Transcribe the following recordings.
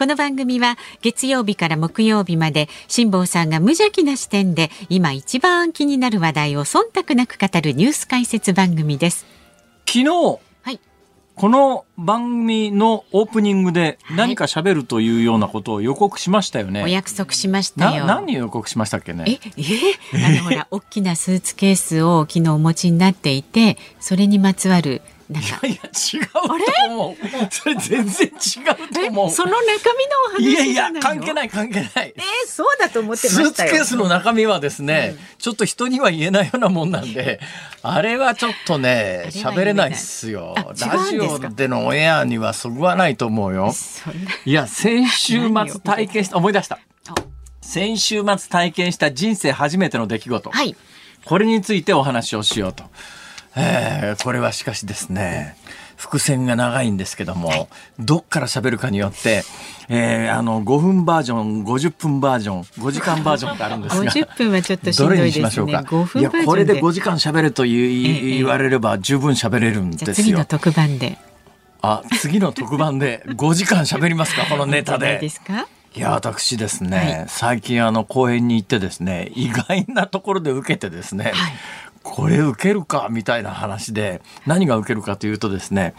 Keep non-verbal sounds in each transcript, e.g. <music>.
この番組は月曜日から木曜日まで辛坊さんが無邪気な視点で今一番気になる話題を忖度なく語るニュース解説番組です。昨日、はい、この番組のオープニングで何か喋るというようなことを予告しましたよね。お約束しましたよ。何予告しましたっけね？え、え、<laughs> あのほら、大きなスーツケースを昨日お持ちになっていて、それにまつわるいやいや違うと思う。それ全然違うと思う。その中身のお話いやいや関係ない関係ない。えー、そうだと思ってスーツケースの中身はですね、うん、ちょっと人には言えないようなもんなんで、あれはちょっとね喋れないっすよ。ラジオでのオンエアにはそぐわないと思うよ。いや先週末体験した？思い出した。先週末体験した人生初めての出来事。はい。これについてお話をしようと。えー、これはしかしですね、伏線が長いんですけども、どっから喋るかによって、えー、あの、5分バージョン、50分バージョン、5時間バージョンってあるんですが。50分はちょっとしんどいですね。どれにしましょうか？いや、これで5時間喋るという、言われれば十分喋れるんですよ。次の特番で。あ、次の特番で5時間喋りますか、このネタで。ですか？いや私ですね、はい、最近あの公演に行ってですね意外なところで受けてですね、はい、これ受けるかみたいな話で何が受けるかというとですね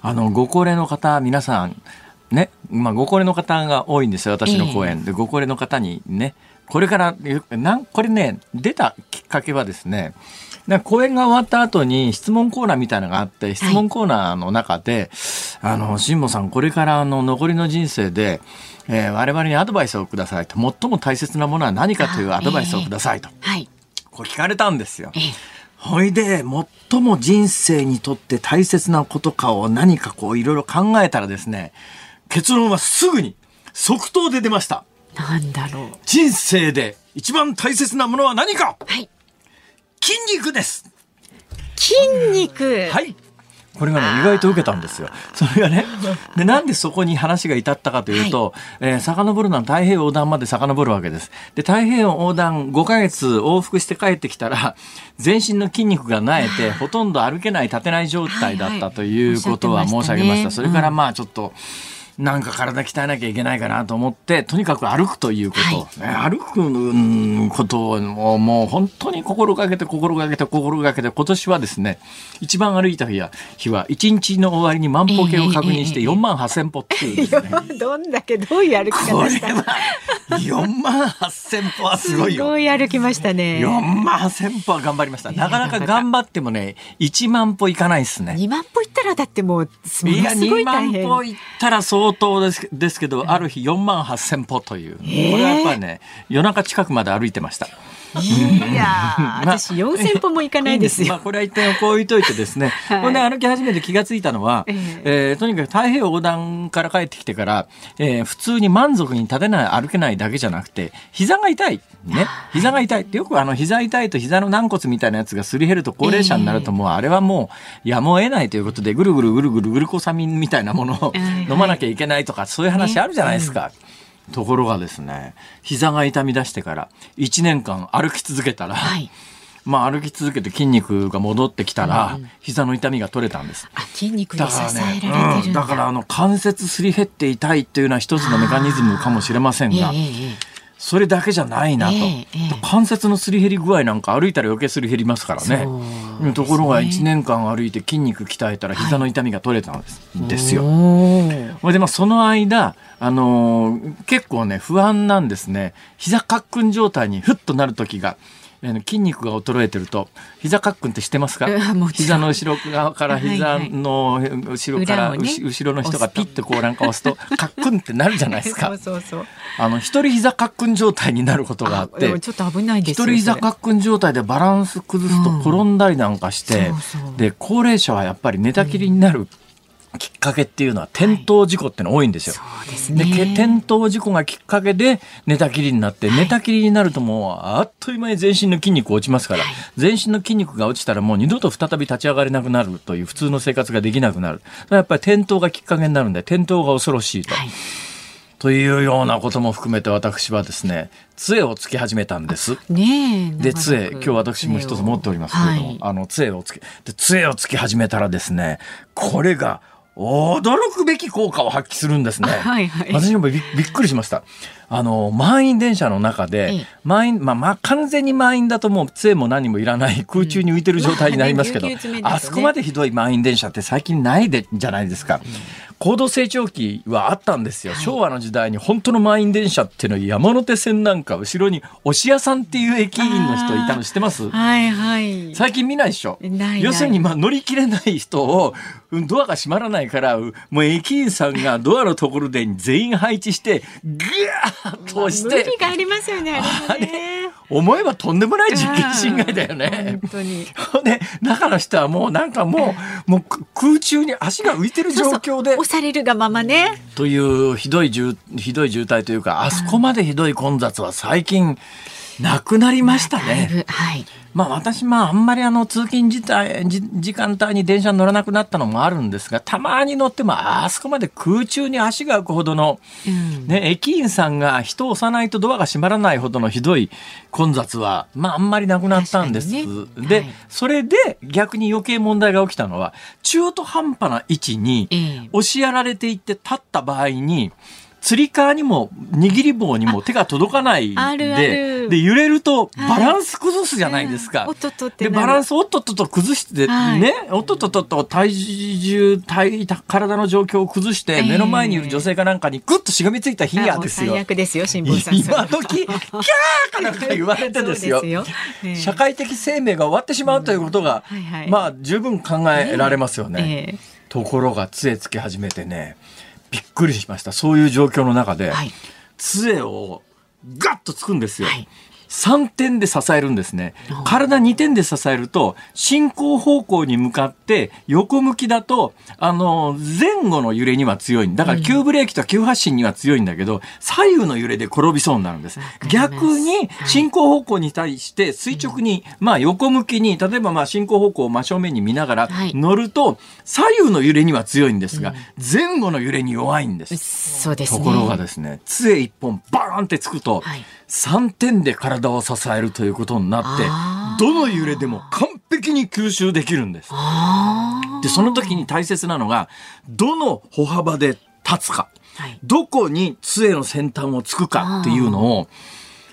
あのご高齢の方皆さんね、まあ、ご高齢の方が多いんですよ私の講演、でご高齢の方にねこれからなんこれね出たきっかけはですね講演が終わった後に質問コーナーみたいなのがあって質問コーナーの中で「はい、あの辛坊さんこれからあの残りの人生で、えー、我々にアドバイスをください」と「最も大切なものは何か」というアドバイスをくださいと。はいこれ聞かれたんですよ。ほいで、最も人生にとって大切なことかを何かこういろいろ考えたらですね、結論はすぐに即答で出ました。なんだろう。人生で一番大切なものは何かはい。筋肉です筋肉はい。これがね、意外と受けたんですよ。それがね、で、なんでそこに話が至ったかというと、はい、えー、遡るのは太平洋横断まで遡るわけです。で、太平洋横断5ヶ月往復して帰ってきたら、全身の筋肉がなえて、ほとんど歩けない、立てない状態だったということは申し上げました。それからまあちょっと、なんか体鍛えなきゃいけないかなと思ってとにかく歩くということ、はい、ね、歩くことをもう本当に心がけて心がけて心がけて今年はですね一番歩いた日は日は一日の終わりに万歩計を確認して4万8千歩っていうですね、えー、どんだけどういう歩き方したの4万8千歩はすごいよ。すごい歩きましたね。4万8千歩は頑張りました。なかなか頑張ってもね1万歩いかないですね。2万歩いったらだってもうすごい大変いや2万歩いったら相相当ですですけど、ある日4万8,000歩という、これはやっぱりね夜中近くまで歩いてました。いや私四千歩も行かないですよ。<laughs> まあ、これは一点こう置いといてですね。はい、これで歩き始めて気がついたのは、えー、えー、とにかく太平洋横断から帰ってきてから、えー、普通に満足に立てない歩けないだけじゃなくて膝が痛いね。膝が痛い。ってよくあの膝痛いと膝の軟骨みたいなやつがすり減ると高齢者になるともうあれはもうやむを得ないということでぐるぐるぐるぐるグルコサミンみたいなものを飲まなきゃいけないとかそういう話あるじゃないですか。ところがですね膝が痛み出してから1年間歩き続けたら、はい、まあ歩き続けて筋肉が戻ってきたら、うん、膝の痛みが取れたんです。筋肉に支えられてるだ,、うん、だからあの関節すり減って痛いっていうのは一つのメカニズムかもしれませんが。それだけじゃないなと、えーえー、関節のすり減り具合なんか歩いたら余計すり減りますからね。ねところが1年間歩いて筋肉鍛えたら膝の痛みが取れたんです,、ですよ。でまあその間あのー、結構ね不安なんですね。膝カックン状態にふっとなる時が。筋肉が衰えてると膝カックンって知ってますか？膝の後ろ側から膝の後ろから後ろの人がピッとこうなんか押すとカックンってなるじゃないですか。<laughs> あの一人膝カックン状態になることがあってちょっと危ないです一人膝カックン状態でバランス崩すと転んだりなんかして、で高齢者はやっぱり寝たきりになるきっかけっていうのは転倒事故っての多いんですよ。はい、ですね。で、転倒事故がきっかけで寝たきりになって、はい、寝たきりになるともうあっという間に全身の筋肉落ちますから、はい、全身の筋肉が落ちたらもう二度と再び立ち上がれなくなるという普通の生活ができなくなる。やっぱり転倒がきっかけになるんで、転倒が恐ろしいと。というようなことも含めて私はですね杖をつけ始めたんです。ねで杖今日私も一つ持っておりますけれども、はい、あの杖をつけで杖をつけ始めたらですねこれが驚くべき効果を発揮するんですね。はいはい、私もびっくりしました。あの満員電車の中で、満員まあまあ完全に満員だともう杖も何もいらない空中に浮いてる状態になりますけど、うんまああそこまでひどい満員電車って最近ないでじゃないですか？高度成長期はあったんですよ、はい、昭和の時代に本当の満員電車っていうのは山手線なんか後ろに押し屋さんっていう駅員の人いたの知ってます？はいはい。最近見ないでしょ。要するにまあ乗り切れない人をドアが閉まらないからもう駅員さんがドアのところで全員配置してぐーっ <laughs> と押して、無理がありますよね <laughs> あれ思えばとんでもない実験侵害だよね。本当に。で <laughs> 中の人はもうなんかもうもう空中に足が浮いてる状況で。押されるがままね。というひどい渋ひどい渋滞というかあそこまでひどい混雑は最近なくなりましたね。はい。まあ私まああんまりあの通勤時時間帯に電車に乗らなくなったのもあるんですがたまに乗ってもあそこまで空中に足が浮くほどの、ね、駅員さんが人を押さないとドアが閉まらないほどのひどい混雑はまああんまりなくなったんです。ね、で、はい、それで逆に余計問題が起きたのは中途半端な位置に押しやられていって立った場合に、つり革にも握り棒にも手が届かないでで揺れるとバランス崩すじゃないですか。はいでバランスおっとっとと崩してね、はい、おっとっととと体重体体の状況を崩して、目の前にいる女性かなんかにグッとしがみついた日やですよ。最悪ですよ辛坊さん。今時 <laughs> キャーかなんか言われてですよ。社会的生命が終わってしまうということが、まあ十分考えられますよね。えー、ところが杖つけ始めてね。びっくりしました。そういう状況の中で、はい、杖をガッとつくんですよ。はい3点で支えるんですね。体2点で支えると、進行方向に向かって横向きだと、あの、前後の揺れには強い。だから急ブレーキと急発進には強いんだけど、左右の揺れで転びそうになるんです。逆に、進行方向に対して垂直に、まあ横向きに、例えばまあ進行方向を真正面に見ながら乗ると、左右の揺れには強いんですが、前後の揺れに弱いんです。そうですところがですね、杖一本バーンってつくと、3点で体を支えるということになってどの揺れでも完璧に吸収できるんです。でその時に大切なのがどの歩幅で立つか、はい、どこに杖の先端をつくかっていうのを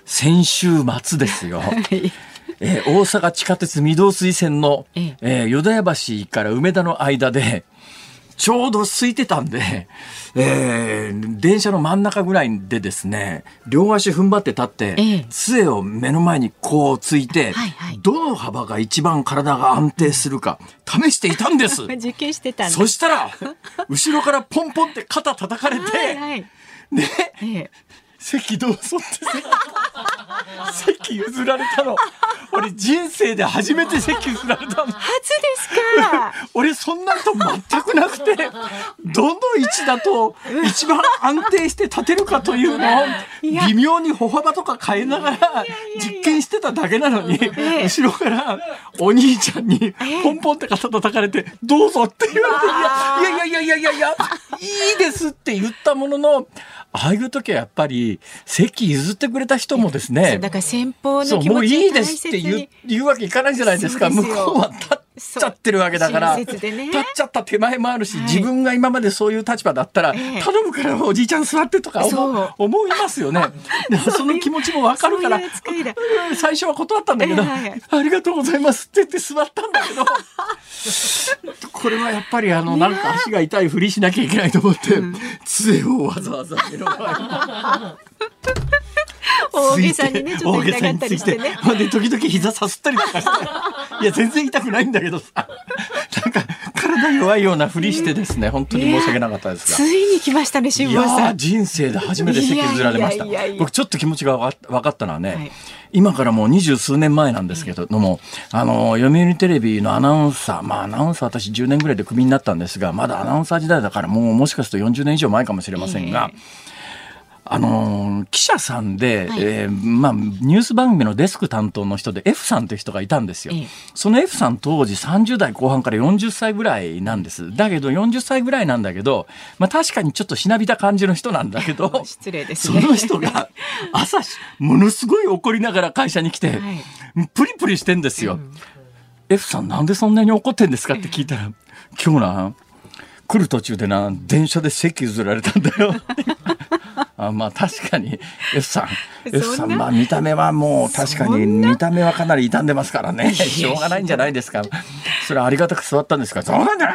先週末ですよ。<laughs> えー、大阪地下鉄御堂水線の、えー、淀屋橋から梅田の間でちょうど空いてたんで、<laughs> えー、電車の真ん中ぐらいでですね両足踏ん張って立って、ええ、杖を目の前にこうついて、はいはい、どの幅が一番体が安定するか試していたんです。<laughs> 実験してたそしたら後ろからポンポンって肩叩かれて、はいはい、ね、え席どうぞって。席譲られたの。俺人生で初めて席譲られたの。初ですか。<laughs> 俺そんなと全くなくてどの位置だと一番安定して立てるかというのを微妙に歩幅とか変えながら実験してただけなのに後ろからお兄ちゃんにポンポンって肩叩かれて「どうぞ」って言われて「いやいやいやいやいやいいです」って言ったもののああいう時はやっぱり席譲ってくれた人もですね。だから先方の気持ちをもういいですって言う言うわけいかないじゃないですか。向こうは。立っちゃってるわけだから、ね、立っちゃった手前もあるし、はい、自分が今までそういう立場だったら、え頼むからおじいちゃん座ってとか思思いますよね。その気持ちもわかるから最初は断ったんだけど、えー、ありがとうございますって言って座ったんだけど <laughs> これはやっぱりあのなんか足が痛いふりしなきゃいけないと思って、杖をわざわざ目の前に。大げさにねちょっと痛がったりしてね。で時々膝さすったりとか。し <laughs> ていや全然痛くないんだけどさ。なんか体が弱いようなふりしてですね本当に申し訳なかったですが。ついに来ましたね辛坊さん。人生で初めて席譲られました。僕ちょっと気持ちが分かったのはね、はい、今からもう二十数年前なんですけども、あの読売テレビのアナウンサーまあアナウンサー私10年ぐらいでクビになったんですがまだアナウンサー時代だからもうもしかすると40年以上前かもしれませんが。えーあの記者さんで、はい、えー、まあ、ニュース番組のデスク担当の人で F さんという人がいたんですよ、ええ、その F さん当時30代後半から40歳ぐらいなんです。だけど40歳ぐらいなんだけど、まあ、確かにちょっとしなびた感じの人なんだけど <laughs> 失礼です、ね、その人が朝ものすごい怒りながら会社に来て、はい、プリプリしてんですよ、うん、F さんなんでそんなに怒ってんですか？って聞いたら今日な来る途中でな電車で席譲られたんだよあまあ確かに <laughs> F さん。F さんまあ見た目はもう確かに見た目はかなり傷んでますからね。<laughs> しょうがないんじゃないですか。それありがたく座ったんですかそうなんだ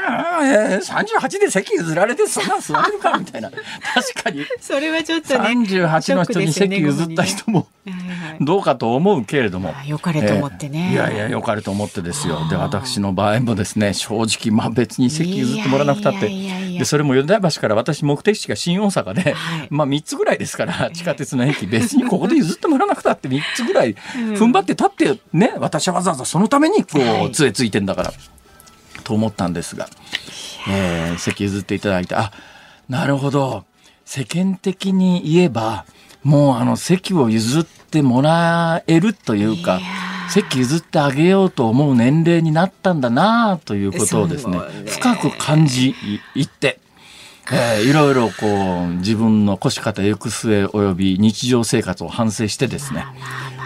えー、38で席譲られてそんな座れるかみたいな。確かに。それはちょっとね38の人に席譲った人もどうかと思うけれども。よかれと思ってね、えー、いやいやよかれと思ってですよ。で私の場合もですね正直まあ別に席譲ってもらわなくたって。でそれも米田橋から私目的地が新大阪で、はい、まあ3つぐらいですから地下鉄の駅別にここで譲ってもらわなくたって3つぐらい踏ん張って立ってね私はわざわざそのためにこう杖ついてんだから、と思ったんですが、えー、席譲っていただいてあなるほど。世間的に言えばもうあの席を譲ってもらえるというか。席譲ってあげようと思う年齢になったんだなということをですね深く感じいって、えー、いろいろこう自分の腰肩行く末および日常生活を反省してですね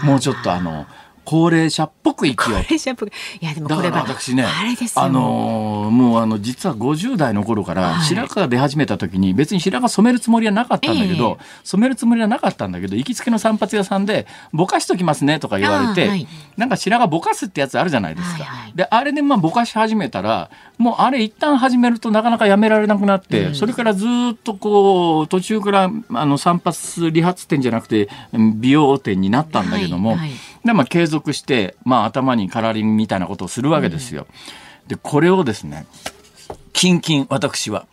もうちょっとあの高齢者っぽく生きよう。高齢者っぽく。いやでもこれは私ね、あれですあのもうあの実は50代の頃から白髪が出始めた時に別に白髪染めるつもりはなかったんだけど、染めるつもりはなかったんだけど行きつけの散髪屋さんでぼかしときますねとか言われて、はい、なんか白髪ぼかすってやつあるじゃないですか。はいはい、であれでまあぼかし始めたらもうあれ一旦始めるとなかなかやめられなくなって、うん、それからずっとこう途中からあの散髪理髪店じゃなくて美容店になったんだけども。はいはいで、まあ、継続して、まあ、頭にカラーリングみたいなことをするわけですよ。うん、で、これをですね、キンキン、私は、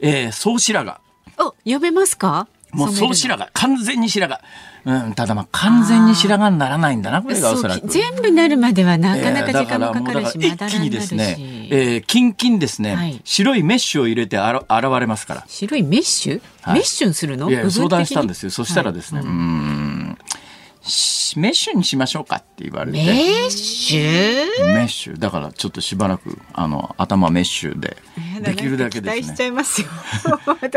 えー、総白髪。お、呼べますか？もう総白髪。完全に白髪。うん、ただまあ完全に白髪にならないんだなこれがおそらく。全部なるまではなかなか時間もかかるし、えー、一気にですね、えー、キンキンですね、はい、白いメッシュを入れてあら現れますから。白いメッシュ、はい、メッシュするの？いや相談したんですよ。そしたらですね、はい、うんメッシュにしましょうかって言われて。メッシュ？メッシュ。だからちょっとしばらくあの頭メッシュでできるだけですね。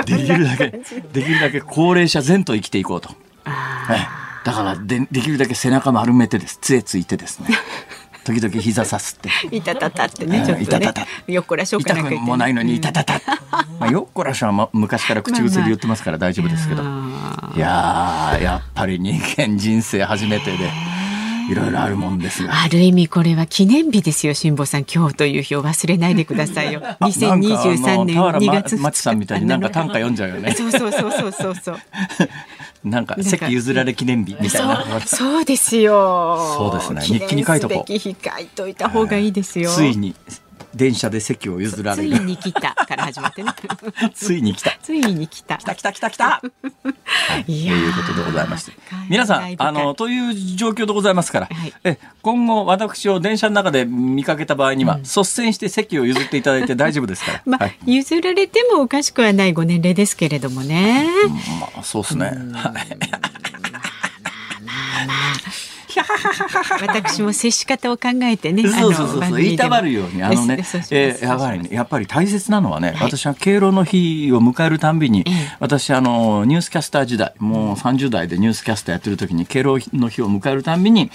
できるだけ <laughs> できるだけ高齢者前と生きていこうと、はい、だからでできるだけ背中丸めてです。杖ついてですね時々膝さすって。<laughs> いたたたってね、ちょっとね。よっこらしょうかなきゃいもないのに、いたたた。<laughs> まあ、よっこらしょは昔から口癖で言ってますから大丈夫ですけど。いややっぱり人間人生初めてで。いろいろあるもんですある意味これは記念日ですよ辛坊さん。今日という日を忘れないでくださいよ。<laughs> 2023年2月2日さんみたいになんか短歌読んじゃうよね。そうそうそうそうそうそう。<laughs> なんか席譲られ記念日みたいな。そうですよ。そうですね。日記に書いとこう。日書いといた方がいいですよ。ついに電車で席を譲られる。ついに来たから始まってね。<laughs> ついに来た。ついに来た。来た来た来た来た。<laughs> はい、ということでございまして。皆さん、あの、という状況でございますから、はい、え今後私を電車の中で見かけた場合には、うん、率先して席を譲っていただいて大丈夫ですから。<laughs> まあ、はい、譲られてもおかしくはないご年齢ですけれどもね。まあ、そうですね。はい。私も接し方を考えてね。そうそうそうそう。言いたまるようにあのね、えー、やぱりねやっぱり大切なのはね、はい、私は敬老の日を迎えるたんびに、私あのニュースキャスター時代もう30代でニュースキャスターやってる時に敬老の日を迎えるたんびに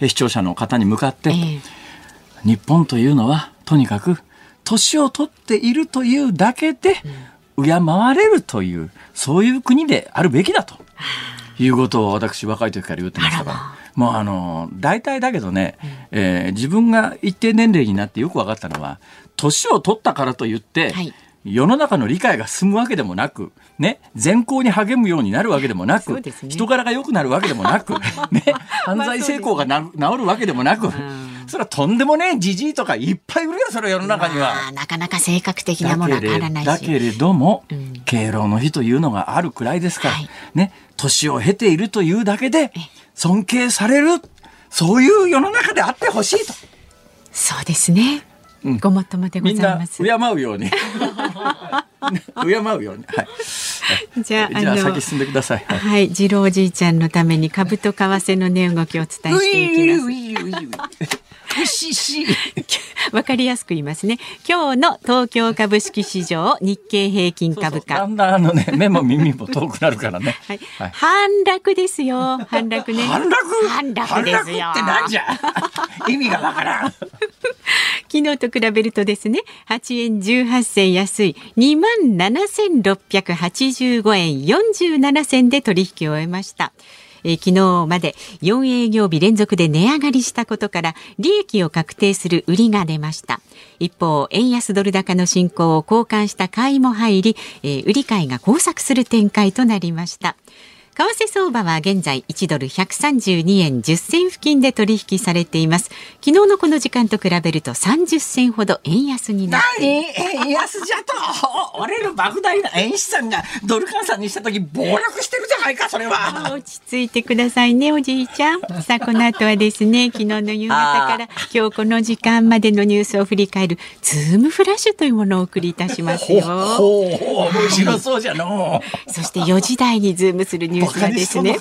視聴者の方に向かって、日本というのはとにかく年を取っているというだけで、敬われるというそういう国であるべきだと。いうことを私若い時から言ってましたから。もうあの大体だけどね、えー、自分が一定年齢になってよく分かったのは年を取ったからといって、はい。世の中の理解が進むわけでもなく、ね、善行に励むようになるわけでもなく、ね、人柄が良くなるわけでもなく、<laughs> ね、犯罪成功がな治るわけでもなく、それはとんでもねえじじいとかいっぱいいるよそれ世の中には、まあ、なかなか性格的なものは変わらないし。だけれども、うん。敬老の日というのがあるくらいですから、はい。ね年を経ているというだけで尊敬されるそういう世の中であってほしいと。そうですね、うん。ごもっともでございます。敬うように。<laughs> 敬うように。はい。<laughs> じゃあじゃあ先進んでください、はい。はい、次郎おじいちゃんのために株と為替の値動きをお伝えしていきます。ういういういううししわかりやすく言いますね。今日の東京株式市場日経平均株価。だんだんあのね目も耳も遠くなるからね <laughs> はい、はい反落ですよ。反落ね。反落？反落ですよ。ってなんじゃ？<laughs> 意味がわからん昨日と比べるとですね、8円18銭安い2万7685円47銭で取引を終えました。えー昨日まで4営業日連続で値上がりしたことから利益を確定する売りが出ました。一方円安ドル高の進行を交換した買いも入り、えー売り買いが交錯する展開となりました。為替相場は現在1ドル132円10銭付近で取引されています。昨日のこの時間と比べると30銭ほど円安になって何？円安じゃと。俺の莫大な円資産がドル換算にした時暴落してるじゃないかそれは。落ち着いてくださいねおじいちゃん。さあこの後はですね <laughs> 昨日の夕方から今日この時間までのニュースを振り返るズームフラッシュというものをお送りいたしますよ。ほうほう面白そうじゃのそして4時台にズームするニュースがですね。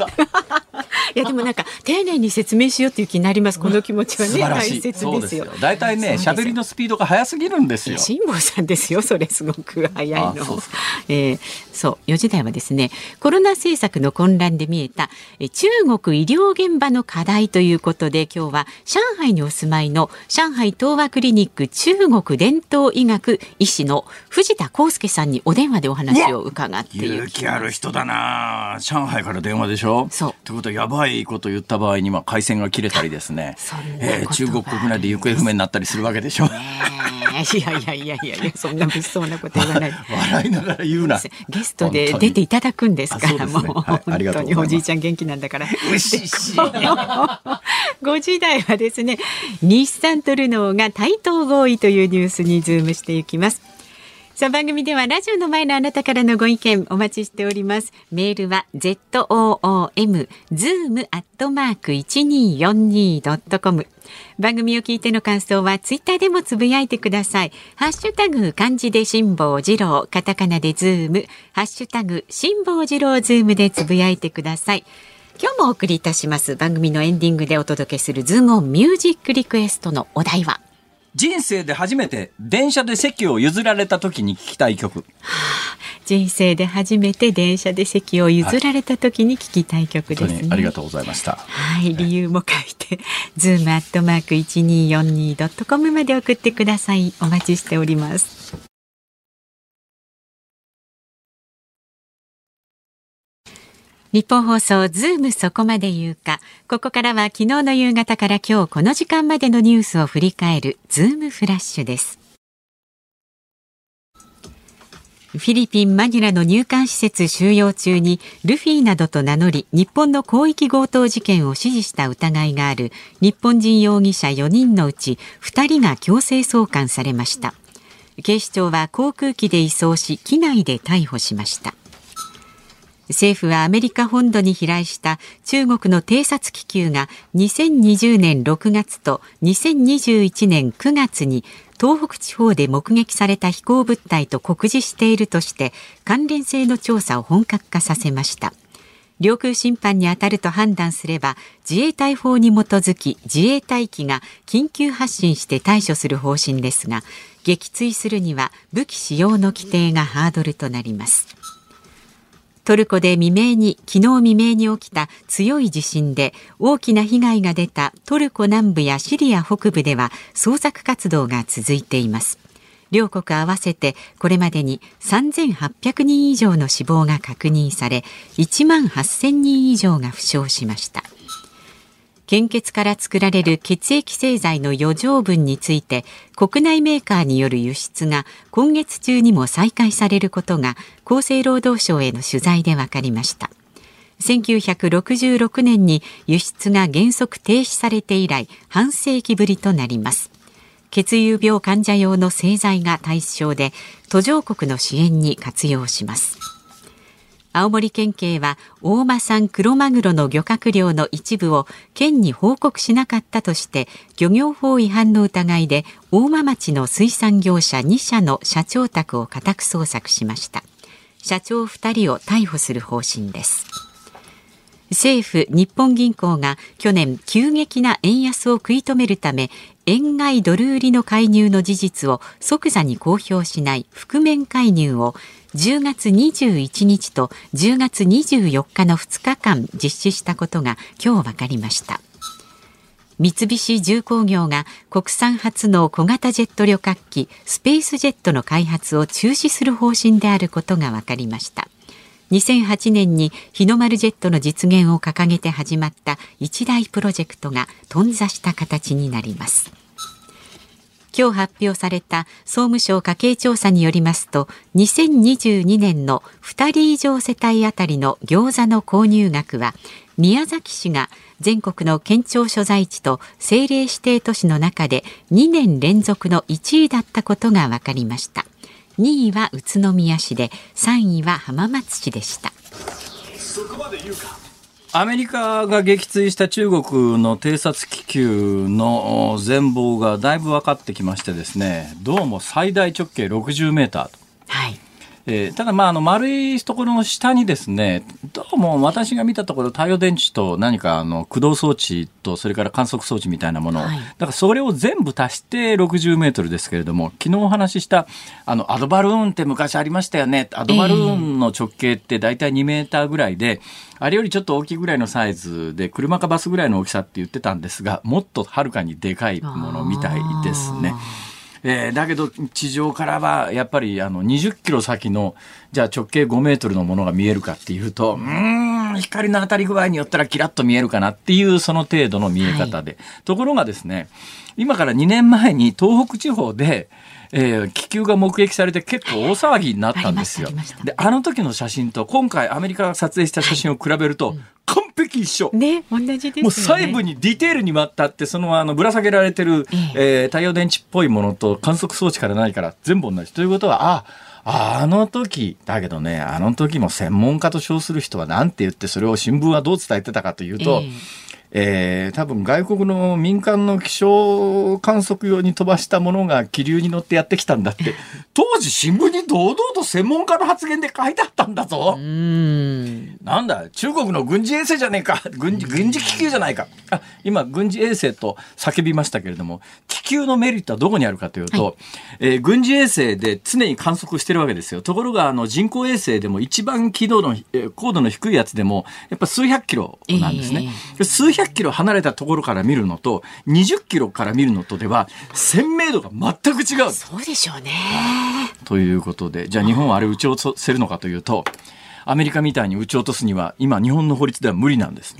いやでもなんか丁寧に説明しようという気になります。この気持ちはね。大切ですすよ。大体ね喋りのスピードが速すぎるんですよ。辛坊さんですよ。それすごく早いの。あそえーそう。4時台はですねコロナ政策の混乱で見えたえー中国医療現場の課題ということで今日は上海にお住まいの上海東和クリニック中国伝統医学医師の藤田康介さんにお電話でお話を伺っていき勇気ある人だな。上海から電話でしょ。そう。ってことはやばいこと言った場合には回線が切れたりですね。<laughs> えー中国国内で行方不明になったりするわけでしょい。<laughs> やいやいやいやいやそんな物騒なこと言わない。<laughs> 笑いながら言うな。ゲストで出ていただくんですから、もう、はいありがと本当におじいちゃん元気なんだから。うしし5時台はですね、日産とルノーが対等合意というニュースにズームしていきます。さあ番組ではラジオの前のあなたからのご意見お待ちしております。メールは z o o m zoom アットマーク一二四二ドットコム。番組を聞いての感想はツイッターでもつぶやいてください。ハッシュタグ漢字で辛坊治郎、カタカナでズーム、ハッシュタグ辛坊治郎ズームでつぶやいてください。今日もお送りいたします番組のエンディングでお届けするズームオンミュージックリクエストのお題は？人生で初めて電車で席を譲られた時に聞きたい曲人生で初めて電車で席を譲られた時に聞きたい曲ですね。本当にありがとうございましたはい、理由も書いて、ズームアットマーク一二四二ドットコムまで送ってください。お待ちしております。ニッポン放送ズームそこまで言うか。ここからは昨日の夕方から今日この時間までのニュースを振り返るズームフラッシュです。フィリピン・マニラの入管施設収容中にルフィなどと名乗り日本の広域強盗事件を指示した疑いがある日本人容疑者4人のうち2人が強制送還されました警視庁は航空機で移送し機内で逮捕しました政府はアメリカ本土に飛来した中国の偵察気球が2020年6月と2021年9月に東北地方で目撃された飛行物体と酷似しているとして関連性の調査を本格化させました。領空侵犯に当たると判断すれば自衛隊法に基づき自衛隊機が緊急発進して対処する方針ですが撃墜するには武器使用の規定がハードルとなります。トルコで未明に昨日未明に起きた強い地震で大きな被害が出たトルコ南部やシリア北部では捜索活動が続いています。両国合わせてこれまでに3800人以上の死亡が確認され1万8000人以上が負傷しました。献血から作られる血液製剤の余剰分について国内メーカーによる輸出が今月中にも再開されることが厚生労働省への取材で分かりました。1966年に輸出が原則停止されて以来半世紀ぶりとなります。血友病患者用の製剤が対象で途上国の支援に活用します。青森県警は大間産クロマグロの漁獲量の一部を県に報告しなかったとして漁業法違反の疑いで大間町の水産業者2社の社長宅を家宅捜索しました。社長2人を逮捕する方針です。政府日本銀行が去年急激な円安を食い止めるため円買いドル売りの介入の事実を即座に公表しない覆面介入を10月21日と10月24日の2日間実施したことが今日分かりました。三菱重工業が国産初の小型ジェット旅客機スペースジェットの開発を中止する方針であることが分かりました。2008年に日の丸ジェットの実現を掲げて始まった一大プロジェクトが頓挫した形になります。今日発表された総務省家計調査によりますと2022年の2人以上世帯あたりの餃子の購入額は宮崎市が全国の県庁所在地と政令指定都市の中で2年連続の1位だったことが分かりました。2位は宇都宮市で3位は浜松市でした。アメリカが撃墜した中国の偵察気球の全貌がだいぶ分かってきましてですねどうも最大直径60メーターと。はいえー、ただ、まあ、あの丸いところの下にですねどうも私が見たところ太陽電池と何かあの駆動装置とそれから観測装置みたいなもの、はい、だからそれを全部足して60メートルですけれども昨日お話ししたあのアドバルーンって昔ありましたよね。アドバルーンの直径って大体2メーターぐらいで、えー、あれよりちょっと大きいぐらいのサイズで車かバスぐらいの大きさって言ってたんですがもっとはるかにでかいものみたいですね。えー、だけど地上からはやっぱりあの20キロ先のじゃあ直径5メートルのものが見えるかっていうとうん光の当たり具合によったらキラッと見えるかなっていうその程度の見え方で、はい、ところがですね今から2年前に東北地方でえー、気球が目撃されて結構大騒ぎになったんですよ。であの時の写真と今回アメリカが撮影した写真を比べると、完璧一緒。ね、同じです、ね、もう細部にディテールにわったって、そのあのぶら下げられてる、ええー、太陽電池っぽいものと観測装置からないから全部同じ。ということは、あ、あの時、だけどね、あの時も専門家と称する人は何て言って、それを新聞はどう伝えてたかというと、えーえー、多分外国の民間の気象観測用に飛ばしたものが気流に乗ってやってきたんだって。<laughs> 当時新聞に堂々と専門家の発言で書いてあったんだぞ。なんだ中国の軍事衛星じゃねえか。軍事軍事気球じゃないか。あ今軍事衛星と叫びましたけれども気球のメリットはどこにあるかというと、はい、えー、軍事衛星で常に観測してるわけですよ。ところがあの人工衛星でも一番軌道の、えー、高度の低いやつでもやっぱ数百キロなんですね、えー、数百100キロ離れたところから見るのと20キロから見るのとでは鮮明度が全く違う。そうでしょうね。ということでじゃあ日本はあれ撃ち落とせるのかというとアメリカみたいに撃ち落とすには今日本の法律では無理なんです。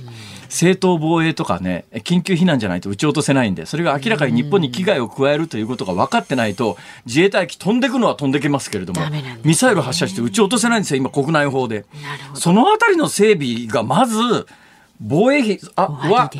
正当防衛とかね緊急避難じゃないと撃ち落とせないんでそれが明らかに日本に危害を加えるということが分かってないと自衛隊機飛んでくのは飛んできますけれども、ね、ミサイル発射して撃ち落とせないんですよ今国内法で。そのあたりの整備がまず防衛費、あ、は、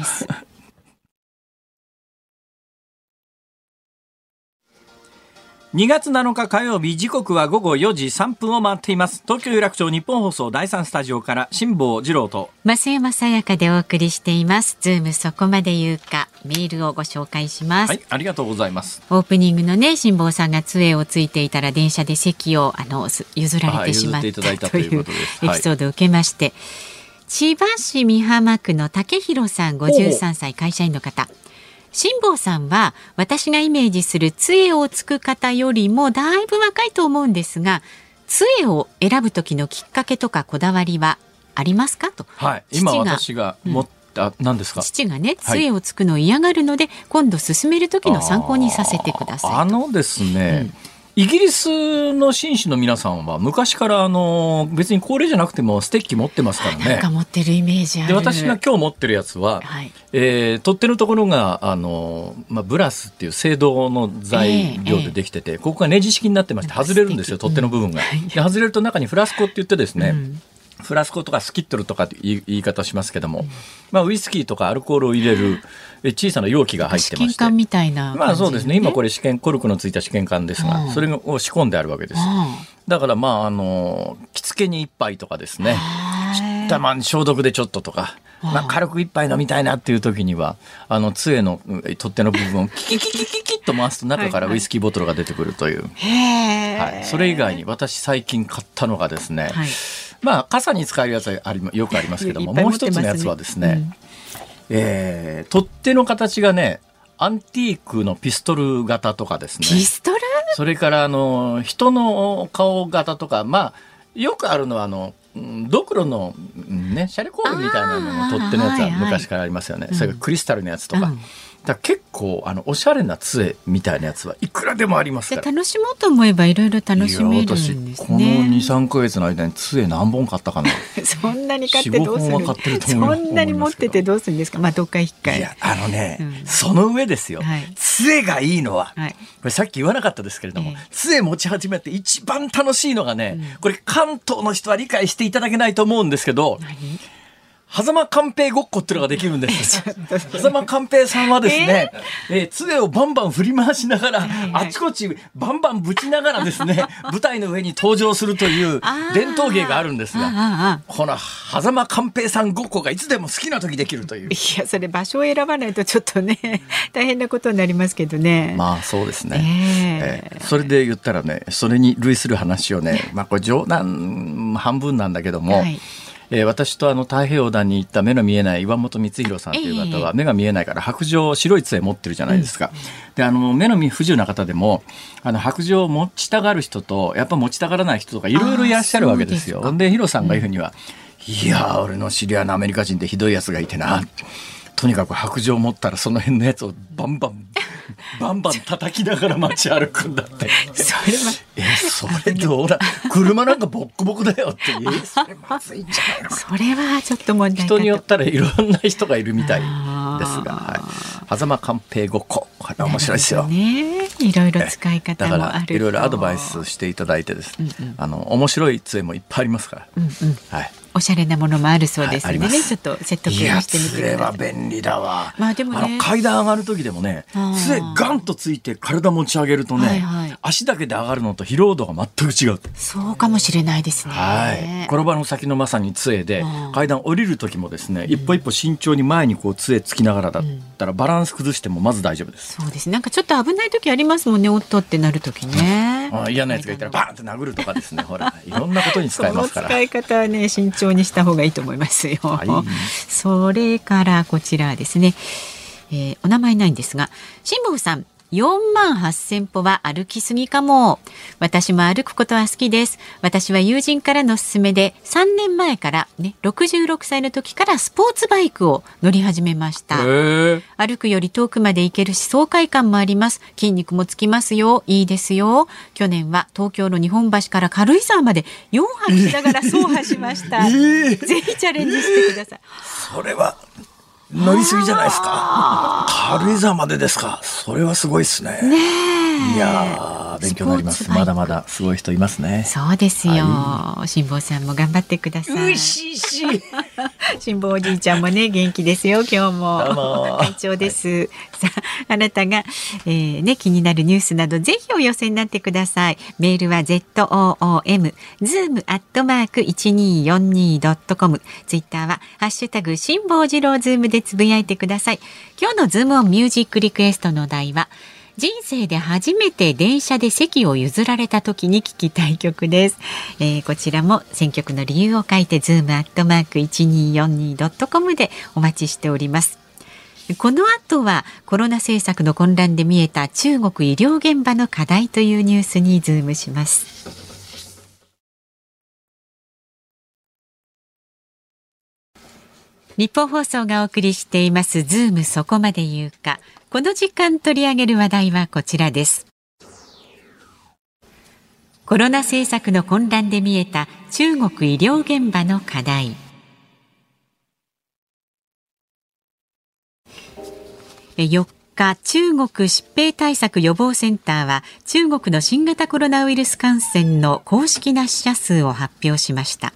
2 <laughs> 月7日火曜日時刻は午後4時3分を回っています。東京有楽町日本放送第3スタジオから辛坊治郎と増山さやかでお送りしています。ズームそこまで言うかメールをご紹介します。はいありがとうございます。オープニングのね辛坊さんが杖をついていたら電車で席をあの譲られてしまったというエピソードを受けまして、はい千葉市美浜区の竹弘さん53歳会社員の方。辛坊さんは私がイメージする杖をつく方よりもだいぶ若いと思うんですが杖を選ぶ時のきっかけとかこだわりはありますか？と、はい、今私が持っあ何ですか？父がね杖をつくのを嫌がるので、はい、今度進める時の参考にさせてくださいあのですね、うんイギリスの紳士の皆さんは昔からあの別に高齢じゃなくてもステッキ持ってますからね。なんか持ってるイメージで私が今日持ってるやつは、はい、えー、取っ手のところがあの、まあ、ブラスっていう青銅の材料でできてて、えーえ。ー、ここがネジ式になってまして外れるんですよ取っ手の部分が。で外れると中にフラスコって言ってですね、うんフラスコとかスキットルとかって言い方しますけども、まあ、ウイスキーとかアルコールを入れる小さな容器が入ってまして。みたいな、ね、まあそうですね。今これ試験コルクのついた試験管ですが、それを仕込んであるわけです、だからまああの着付けに一杯とかですね。たまに消毒でちょっととか。まあ、軽く一杯飲みたいなっていう時にはあの杖の取っ手の部分を <laughs> キキキキキキッと回すと中からウイスキーボトルが出てくるという、はい、それ以外に私最近買ったのがですね、はいまあ傘に使えるやつはありよくありますけども、ね、もう一つのやつはですね、うん、えー、取っ手の形がねアンティークのピストル型とかですね。ピストル？それからあの人の顔型とかまあよくあるのはあのドクロの、ね、シャレコールみたいなのの取っ手のやつは昔からありますよね、はいはい、それからクリスタルのやつとか、うんだ結構あのおしゃれな杖みたいなやつはいくらでもありますから。楽しもうと思えばいろいろ楽しめるんですね。この23か月の間に杖何本買ったかな。<laughs> そんなに買ってどうするそんなに持っててどうするんですか？まあどっか一回いやあのね、うん、その上ですよ、はい、杖がいいのは、はい、これさっき言わなかったですけれども、えー、杖持ち始めて一番楽しいのがね、うん、これ関東の人は理解していただけないと思うんですけど何？狭間寛平ごっこっていうのができるんです。<laughs> 狭間寛平さんはですね、えー、えー、杖をバンバン振り回しながら、はいはい、あちこちバンバンぶちながらですね、<laughs> 舞台の上に登場するという伝統芸があるんですが、この狭間寛平さんごっこがいつでも好きな時できるという。いや、それ場所を選ばないとちょっとね、<laughs> 大変なことになりますけどね。まあそうですね。えー、えー、それで言ったらね、それに類する話をね、まあこれ冗談半分なんだけども、はいえー、私とあの太平洋団に行った目の見えない岩本光弘さんという方は目が見えないから白状白い杖持ってるじゃないですか。であの目の不自由な方でもあの白状を持ちたがる人とやっぱ持ちたがらない人とかいろいろいらっしゃるわけですよ。ででヒロさんが言うふうには、いや俺の知り合いのアメリカ人ってひどいやつがいてな。とにかく白状持ったらその辺のやつをバンバンバンバン叩きながら街歩くんだって。それは。え、それどうだ車なんかボッコボコだよって。え、それまずいんじゃないの？それはちょっと問題人によったらいろんな人がいるみたいですが、はい。狭間寛平ごっこ。これ面白いですよ。ね。いろいろ使い方もあるいろいろアドバイスしていただいてですね、うんうん、あの面白い杖もいっぱいありますから。うんうん、はい。おしゃれなものもあるそうですのでね、はい、ちょっと説得してみてください。は便利だわ。まあでもね、階段上がる時でもね、杖ガンとついて体持ち上げるとね、はいはい、足だけで上がるのと疲労度が全く違う。そうかもしれないですね。はい。転ばの先のまさに杖で階段降りる時もですね、一歩一歩慎重に前にこう杖つきながらだったらバランス崩してもまず大丈夫です。そうです。なんかちょっと危ない時ありますもんね、おっとってなる時ね。<laughs> あ嫌なやつがいたらバーンって殴るとかですね、ほら <laughs> いろんなことに使えますから。使い方はね慎重にした方がいいと思いますよ。はい、それからこちらですね、えー、お名前ないんですが辛坊さん4万8000歩は歩きすぎかも。私も歩くことは好きです。私は友人からの勧めで3年前からね、66歳の時からスポーツバイクを乗り始めました。歩くより遠くまで行けるし爽快感もあります。筋肉もつきますよ。いいですよ。去年は東京の日本橋から軽井沢まで4泊しながら走破しました。ぜひチャレンジしてください。それは乗りすぎじゃないですか。軽井沢までですか。それはすごいですね。ねいや勉強になります。まだまだすごい人いますね。そうですよ。辛、坊、さんも頑張ってください。うしし。<laughs> 辛坊おじいちゃんもね元気ですよ今日も。会長です。はい、さああなたが、えー、ね気になるニュースなどぜひお寄せになってください。メールは z o o m zoom アットマーク一二四二ドットコム。ツイッターはハッシュタグ辛坊治郎ズームでつぶやいてください。今日のズームオンミュージックリクエストの題は。人生で初めて電車で席を譲られた時に聞きたい曲です、えー、こちらも選曲の理由を書いてズームアットマーク 1242.com でお待ちしております。この後はコロナ政策の混乱で見えた中国医療現場の課題というニュースにズームします。日本放送がお送りしていますズームそこまで言うか。この時間取り上げる話題はこちらです。コロナ政策の混乱で見えた中国医療現場の課題。4日中国疾病対策予防センターは中国の新型コロナウイルス感染の公式な死者数を発表しました。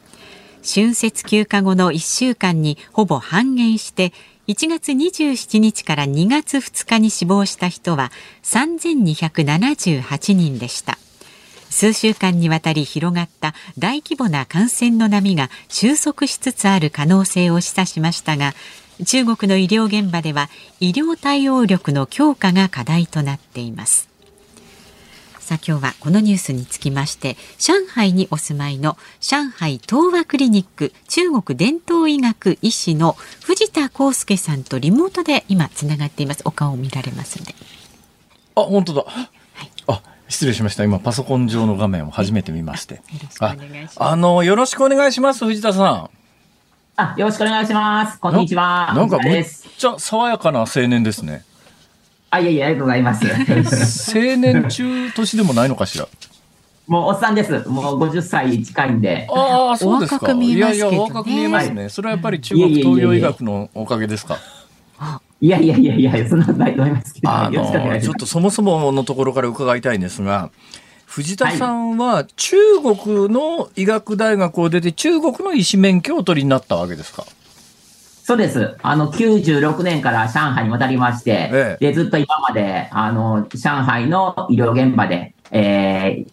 春節休暇後の1週間にほぼ半減して1月27日から2月2日に死亡した人は3278人でした。数週間にわたり広がった大規模な感染の波が収束しつつある可能性を示唆しましたが中国の医療現場では医療対応力の強化が課題となっています。さあ今日はこのニュースにつきまして上海にお住まいの上海東和クリニック中国伝統医学医師の藤田康介さんとリモートで今つながっています。お顔を見られますので。あ本当だ、はい、あ失礼しました。今パソコン上の画面を初めて見まして。ああのよろしくお願いします藤田さん。あよろしくお願いします。こんにちは。なんかめっちゃ爽やかな青年ですねあ、いやいや、ありがとうございます。青年中年でもないのかしら。もうおっさんです。もう50歳近いんで。ああ、そうですか。いやいや、若く見えますね。それはやっぱり中国東洋医学のおかげですか。いやいやいやいや、そんなないと思いますけど。あのちょっとそもそものところから伺いたいんですが。藤田さんは中国の医学大学を出て中国の医師免許を取りになったわけですかそうです。あの、96年から上海に渡りまして、ええ、で、ずっと今まで、あの、上海の医療現場で、えー、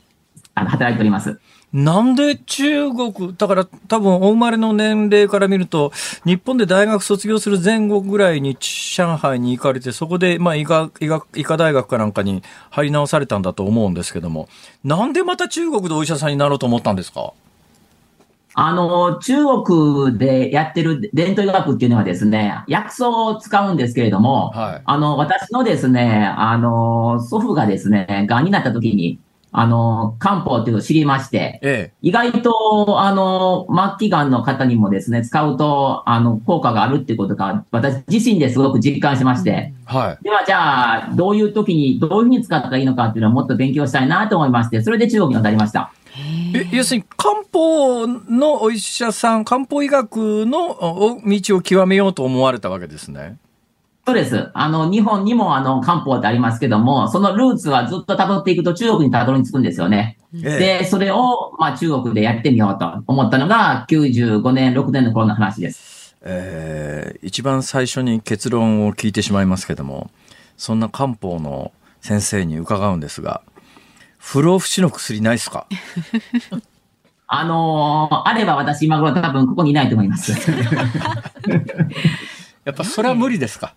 あの、働いております。なんで中国、だから多分お生まれの年齢から見ると、日本で大学卒業する前後ぐらいに上海に行かれて、そこでまあ医学医学医科大学かなんかに入り直されたんだと思うんですけども、なんでまた中国でお医者さんになろうと思ったんですか？あの、中国でやってる伝統医学っていうのはですね、薬草を使うんですけれども、はい、あの、私のですね、あの、祖父がですね、癌になった時に、あの、漢方っていうのを知りまして、ええ、意外と、あの、末期癌の方にもですね、使うと、あの、効果があるっていうことが、私自身ですごく実感しまして、はい。では、じゃあ、どういう時に、どういうふうに使ったらいいのかっていうのをもっと勉強したいなと思いまして、それで中国に渡りました。え要するに漢方のお医者さん、漢方医学の道を極めようと思われたわけですね。そうです。あの、日本にもあの、漢方ってありますけども、そのルーツはずっと辿っていくと中国に辿り着くんですよね。ええ、で、それを、まあ、中国でやってみようと思ったのが、95年、6年の頃の話です。えー、一番最初に結論を聞いてしまいますけども、そんな漢方の先生に伺うんですが、不老不死の薬ないですか？<laughs> あのー、あれば私今頃多分ここにいないと思います。<laughs> やっぱそれは無理ですか？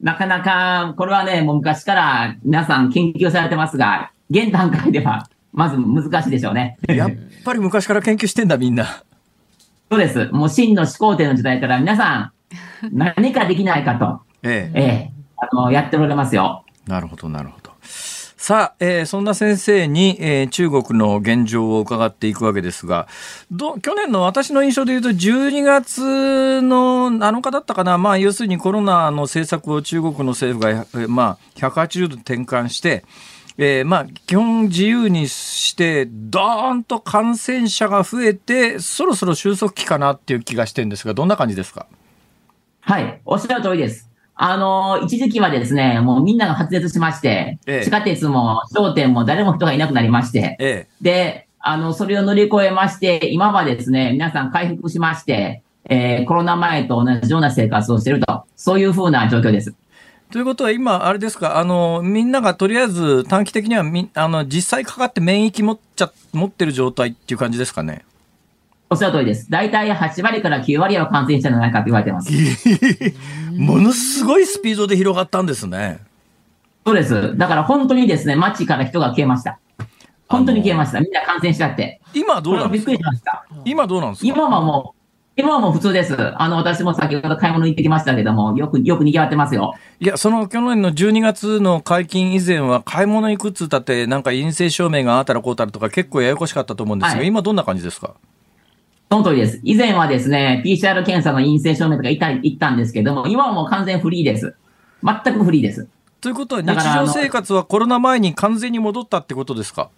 なかなか、これはね、もう昔から皆さん研究されてますが、現段階ではまず難しいでしょうね。やっぱり昔から研究してんだみんな。そうです。もう真の始皇帝の時代から皆さん、<laughs> 何かできないかと、ええええ、あの、やっておられますよ。なるほど、なるほど。さあ、えー、そんな先生に、えー、中国の現状を伺っていくわけですが、ど去年の私の印象で言うと、12月の7日だったかな、まあ、要するにコロナの政策を中国の政府が、えー、まあ、180度転換して、えー、まあ、基本自由にして、どーんと感染者が増えて、そろそろ収束期かなっていう気がしてるんですが、どんな感じですか？はい、おっしゃる通りです。あの、一時期はですね、もうみんなが発熱しまして、ええ、地下鉄も商店も誰も人がいなくなりまして、え、で、あの、それを乗り越えまして、今はですね、皆さん回復しまして、えー、コロナ前と同じような生活をしていると、そういうふうな状況です。ということは今、あれですか、あの、みんながとりあえず短期的にはみ、あの、実際かかって免疫持っちゃ、持ってる状態っていう感じですかね？おっしゃる通りです。大体8割から9割は感染したんじゃないかと言われてます。<laughs> ものすごいスピードで広がったんですね。そうです。だから本当にですね、街から人が消えました。本当に消えました。みんな感染しちゃって。今どうなんですか？びっくりしました。今どうなんですか？今はもう、今はもう普通です。あの、私も先ほど買い物行ってきましたけども、よく、よく賑わってますよ。いや、その去年の12月の解禁以前は、買い物行くっつったって、なんか陰性証明があったらこうたらとか結構ややこしかったと思うんですが、はい、今どんな感じですか？その通りです。以前はですね、PCR 検査の陰性証明とかいた言ったんですけども、今はもう完全フリーです。全くフリーです。ということは、日常生活はコロナ前に完全に戻ったってことですか？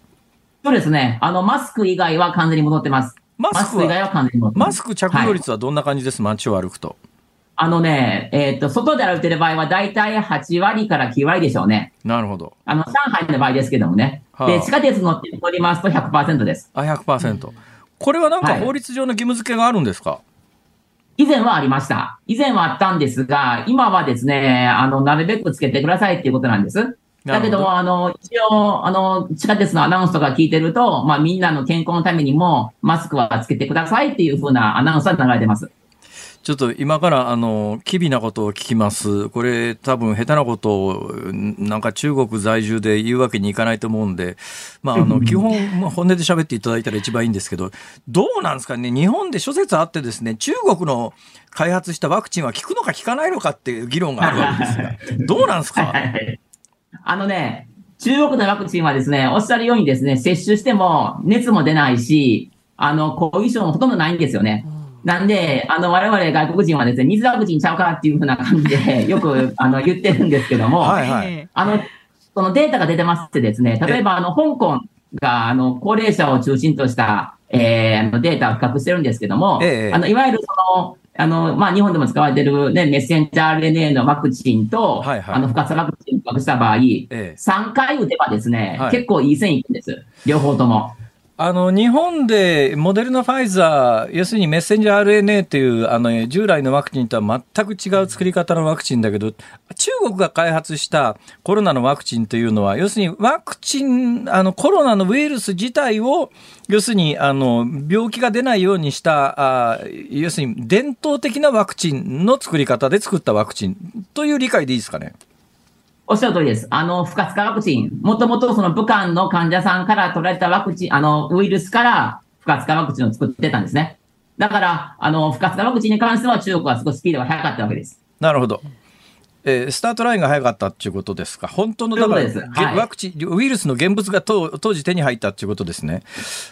そうですね。あの、マスク以外は完全に戻ってます。マスク以外は完全に戻ってます。マスク着用率はどんな感じです、はい、街を歩くと。あのね、えっ、ー、と、外で歩いてる場合は大体8割から9割でしょうね。なるほど。あの、上海の場合ですけどもね。はあ、で、地下鉄乗って乗りますと100%です。あ、100%。これはなんか法律上の義務付けがあるんですか、はい以前はありました。以前はあったんですが、今はですね、あの、なるべくつけてくださいっていうことなんです。だけども、あの、一応、あの、地下鉄のアナウンスとか聞いてると、まあ、みんなの健康のためにも、マスクはつけてくださいっていうふうなアナウンスは流れてます。ちょっと今からあの機微なことを聞きます。これ多分下手なことをなんか中国在住で言うわけにいかないと思うんで、まああの基本本音で喋っていただいたら一番いいんですけど、どうなんですかね？日本で諸説あってですね、中国の開発したワクチンは効くのか効かないのかっていう議論があるわけですが、<laughs> どうなんですか？あのね、中国のワクチンはですね、おっしゃるようにですね、接種しても熱も出ないし、あの、後遺症もほとんどないんですよね。なんで、あの、我々外国人はですね、水ワクチンちゃうかっていうふうな感じで、<laughs> よく、あの、言ってるんですけども、はいはい、あの、そのデータが出てましてですね、例えば、あの、香港が、あの、高齢者を中心とした、えー、あのデータを比較してるんですけども、ええ、あの、いわゆるその、あの、まあ、日本でも使われてるね、メッセンジャー RNA のワクチンと、はいはい、あの、不活ワクチンを比較した場合、ええ、3回打てばですね、はい、結構いい線いくんです。両方とも。あの日本でモデルナ、ファイザー、要するにメッセンジャー RNA というあの従来のワクチンとは全く違う作り方のワクチンだけど、中国が開発したコロナのワクチンというのは、要するにワクチン、あのコロナのウイルス自体を、要するにあの病気が出ないようにしたあ、要するに伝統的なワクチンの作り方で作ったワクチンという理解でいいですかね？おっしゃる通りです。あの、不活化ワクチン、もともとその武漢の患者さんから取られたワクチン、あの、ウイルスから不活化ワクチンを作ってたんですね。だから、あの、不活化ワクチンに関しては中国は少しスピードが速かったわけです。なるほど。えー、スタートラインが早かったっていうことですか、本当のだから、はい、ワクチン、ウイルスの現物が当当時手に入ったっていうことですね。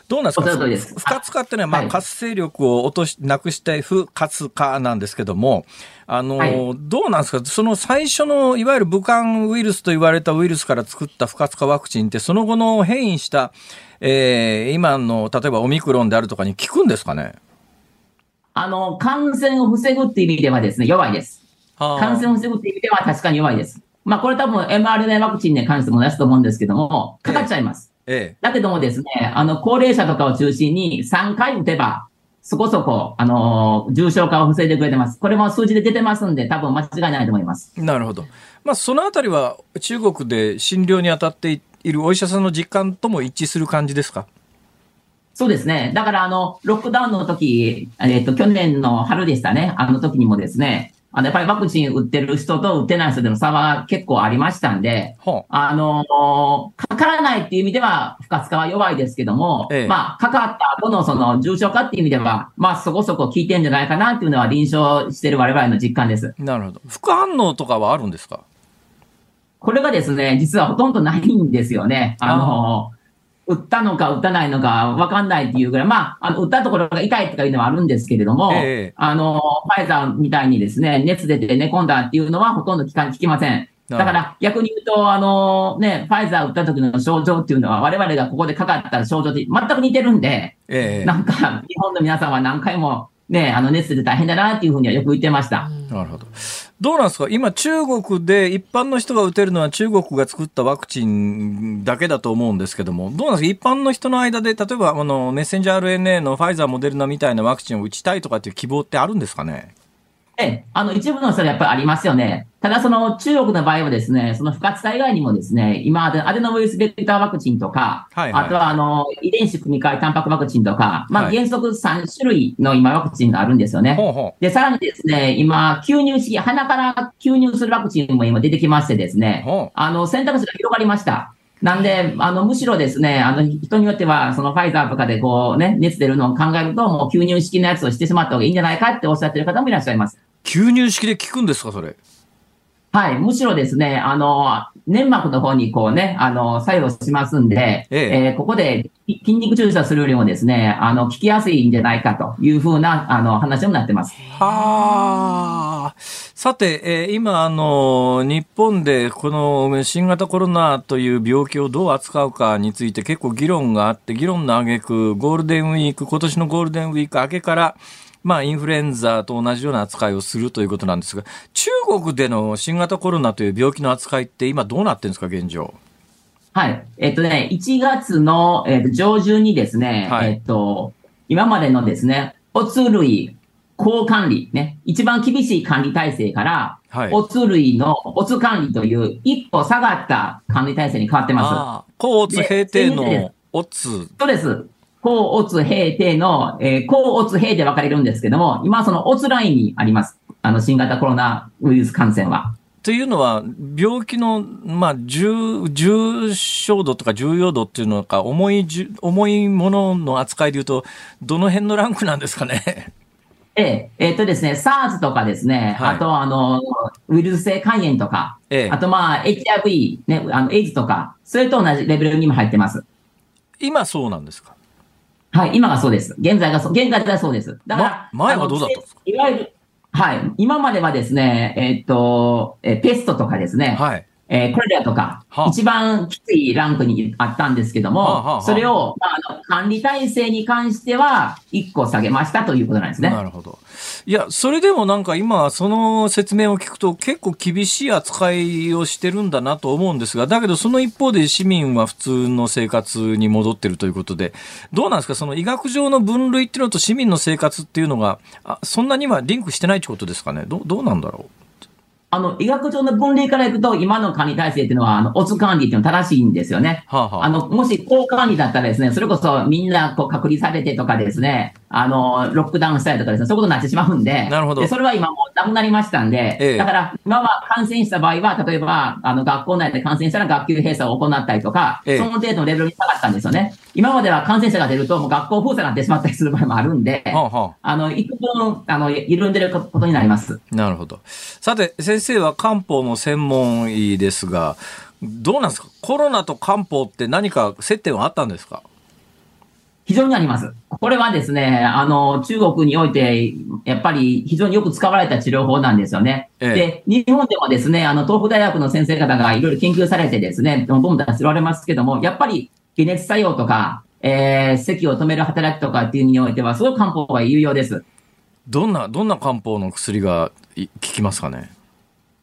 どうなんですか、不活化っていうのは、まあ、活性力を落とし、なくしたい不活化なんですけども、あの、はい、どうなんですか、その最初のいわゆる武漢ウイルスと言われたウイルスから作った不活化ワクチンって、その後の変異した、えー、今の例えばオミクロンであるとかに効くんですかね？あの、感染を防ぐっていう意味ではですね、弱いです。感染を防ぐっていう意味では確かに弱いです。まあ、これ多分 mRNA ワクチンに関しても同じと思うんですけども、かかっちゃいます。ええ、だけどもですね、あの、高齢者とかを中心に3回打てば、そこそこ、あのー、重症化を防いでくれてます。これも数字で出てますんで、多分間違いないと思います。なるほど。まあ、そのあたりは中国で診療に当たっているお医者さんの実感とも一致する感じですか？そうですね。だから、あの、ロックダウンの時、えっ、ー、と、去年の春でしたね。あの時にもですね、あの、やっぱりワクチン打ってる人と打ってない人での差は結構ありましたんで、あの、かからないっていう意味では、不活化は弱いですけども、ええ、まあ、かかった後のその重症化っていう意味では、まあ、そこそこ効いてんじゃないかなっていうのは臨床してる我々の実感です。なるほど。副反応とかはあるんですか？これがですね、実はほとんどないんですよね。あの、打ったのか打たないのか分かんないっていうぐらい、まあ、あの、打ったところが痛いとかいうのはあるんですけれども、えー、あの、ファイザーみたいにですね、熱出て寝込んだっていうのはほとんど聞か、聞きません。だから逆に言うと、あのね、ファイザー打った時の症状っていうのは我々がここでかかった症状と全く似てるんで、えー、なんか日本の皆さんは何回もね、あの熱で大変だなっていうふうにはよく言ってました。なるほど。どうなんですか？今中国で一般の人が打てるのは中国が作ったワクチンだけだと思うんですけども、どうなんですか？一般の人の間で、例えばあのメッセンジャー RNA のファイザー、モデルナみたいなワクチンを打ちたいとかっていう希望ってあるんですかね？ええ、あの、一部の人はやっぱりありますよね。ただ、その中国の場合はですね、その不活化以外にもですね、今までアデノウイルスベクターワクチンとか、はいはい、あとはあの、遺伝子組み換えタンパクワクチンとか、まあ、原則3種類の今ワクチンがあるんですよね。ほうほうで、さらにですね、今、吸入式、鼻から吸入するワクチンも今出てきましてですね、あの、選択肢が広がりました。なんで、あの、むしろですね、あの、人によっては、そのファイザーとかでこうね、熱出るのを考えると、もう吸入式のやつをしてしまった方がいいんじゃないかっておっしゃってる方もいらっしゃいます。吸入式で効くんですか、それ？はい。むしろですね、あの、粘膜の方にこうね、あの、作用しますんで、えええー、ここで筋肉注射するよりもですね、あの、効きやすいんじゃないかというふうな、あの、話になってます。はあ。さて、えー、今、あの、日本でこの新型コロナという病気をどう扱うかについて結構議論があって、議論の挙句、ゴールデンウィーク、今年のゴールデンウィーク明けから、まあ、インフルエンザと同じような扱いをするということなんですが、中国での新型コロナという病気の扱いって今どうなってるんですか、現状？はい。えっとね、1月の、えっと、上旬にですね、はい、えっと、今までのですね、おつ類、高管理、ね、一番厳しい管理体制から、はい、おつ類のおつ管理という一歩下がった管理体制に変わってます。高おつ平定のおつ。そうです。高オツ平定の、えー、高オツ平で分かれるんですけども、今そのオツラインにあります。あの、新型コロナウイルス感染は。というのは、病気の、まあ、重、重症度とか重要度っていうのか、重い、重いものの扱いでいうと、どの辺のランクなんですかね？<laughs> ええ、えっ、とですね、SARS とかですね、はい、あとあの、ウイルス性肝炎とか、ええ、あとまあ、HIV、ね、あの、エイズとか、それと同じレベルにも入ってます。今そうなんですか？はい、今がそうです。現在がそ、現在がそうです。だから、ま、前はどうだったんですか？いわゆる、はい、今まではですね、えー、っと、えペストとかですね、はい。えー、コレラとか、一番きついランクにあったんですけども、はあはあ、それを、まあ、あの管理体制に関しては、一個下げましたということなんですね。なるほど。いや、それでもなんか今、その説明を聞くと結構厳しい扱いをしてるんだなと思うんですが、だけどその一方で市民は普通の生活に戻ってるということで、どうなんですか？その医学上の分類っていうのと市民の生活っていうのが、あそんなにはリンクしてないってことですかね？どどうなんだろう？あの、医学上の分類からいくと、今の管理体制っていうのは、あの、オツ管理っていうのは正しいんですよね。はあはあ、あの、もし、高管理だったらですね、それこそみんなこう隔離されてとかですね、あの、ロックダウンしたりとかですね、そういうことになってしまうんで、なるほど。それは今もうなくなりましたんで、ええ、だから、今は感染した場合は、例えば、あの、学校内で感染したら学級閉鎖を行ったりとか、え、その程度のレベルに下がったんですよね。今までは感染者が出ると、もう学校封鎖になってしまったりする場合もあるんで、はあはあ、あの、幾分、あの、緩んでることになります。なるほど。さて、先生は漢方の専門医ですが、どうなんですか？コロナと漢方って何か接点はあったんですか？非常にあります。これはですね、あの、中国において、やっぱり非常によく使われた治療法なんですよね。ええ、で、日本でもですね、あの、東北大学の先生方がいろいろ研究されてですね、どんどん出せられますけども、やっぱり解熱作用とか、えー、咳を止める働きとかっていうにおいては、すごく漢方が有用です。どんな、どんな漢方の薬が効きますかね？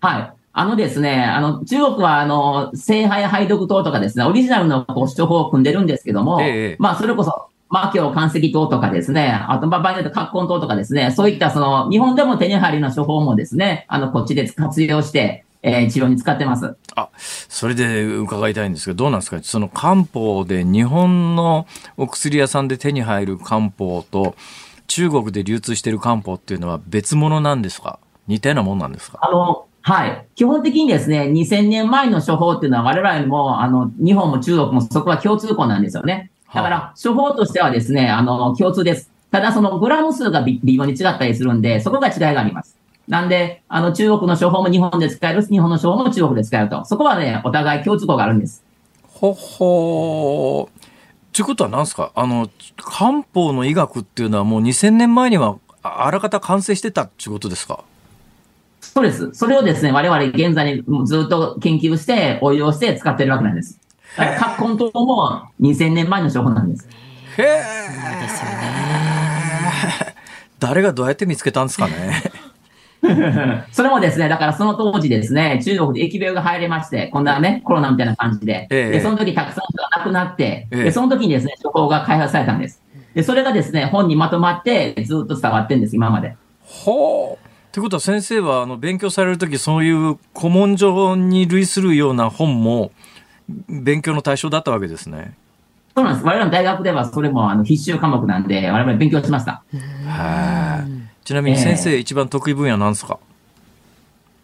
はい。あのですね、あの、中国は、あの、聖杯配毒糖とかですね、オリジナルのこう処方を組んでるんですけども、ええ、まあ、それこそ、魔境関石糖とかですね、あと、場合によって葛根糖とかですね、そういったその、日本でも手に入るような処方もですね、あの、こっちで活用して、えー、治療に使ってます。あ、それで伺いたいんですけど、どうなんですか？その漢方で日本のお薬屋さんで手に入る漢方と、中国で流通している漢方っていうのは別物なんですか？似たようなもんなんですか？あの、はい。基本的にですね、2000年前の処方っていうのは我々も、あの、日本も中国もそこは共通項なんですよね。だから、処方としてはですね、あの、共通です。ただ、そのグラム数が微妙に違ったりするんで、そこが違いがあります。なんで、あの、中国の処方も日本で使える、日本の処方も中国で使えると。そこはね、お互い共通項があるんです。ほほー。ということは何ですか？あの、漢方の医学っていうのはもう2000年前にはあらかた完成してたっていうことですか？そうです。それをですね、我々現在にずっと研究して、応用して使ってるわけなんです。だから、根糖も2000年前の情報なんです。へえ。そうですよね。<laughs> 誰がどうやって見つけたんですかね。<laughs> それもですね、だからその当時ですね、中国で疫病が入りまして、こんなね、コロナみたいな感じで、ええ、でその時たくさん人が亡くなって、え、でその時にですね、処方が開発されたんです。で、それがですね、本にまとまってずっと伝わってるんです、今まで。ほう。ってことは先生はあの勉強される時そういう古文書に類するような本も勉強の対象だったわけですね。そうなんです。我々の大学ではそれもあの必修科目なんで、我々勉強しました。はい。ちなみに先生、一番得意分野なんですか？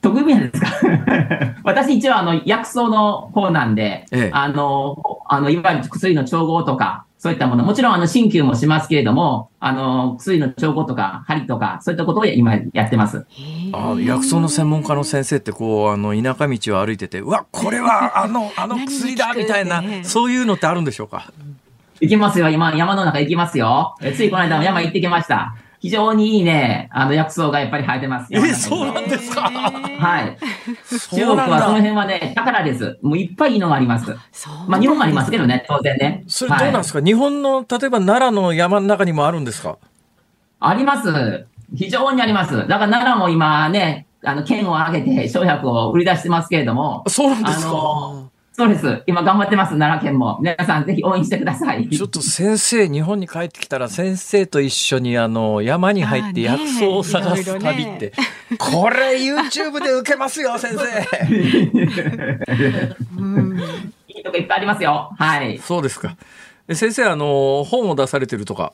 得意分野ですか？<laughs> 私一応あの薬草の方なんで、ええ、あの、あの、いわゆる薬の調合とか、そういったもの、もちろんあの、鍼灸もしますけれども、あの、薬の調合とか、針とか、そういったことを今やってます。あ薬草の専門家の先生って、こう、あの、田舎道を歩いてて、うわ、これは、あの、あの薬だみたいな、そういうのってあるんでしょうか？行きますよ。今、山の中行きますよ。ついこの間も山行ってきました。非常にいいね、あの薬草がやっぱり生えてます。え、そうなんですか？はい。中国はその辺はね、宝です。もういっぱいいいのがあります。まあ日本もありますけどね、当然ね。それどうなんですか、はい、日本の、例えば奈良の山の中にもあるんですか？あります。非常にあります。だから奈良も今ね、あの、県を挙げて商品を売り出してますけれども。そうなんですかそうです。今頑張ってます、奈良県も。皆さんぜひ応援してください。ちょっと先生、日本に帰ってきたら先生と一緒にあの山に入って薬草を探す旅って、ね、これ YouTube で受けますよ、<laughs> 先生。いいとこいっぱいありますよ。はい。そうですか。先生、あの、本を出されてるとか。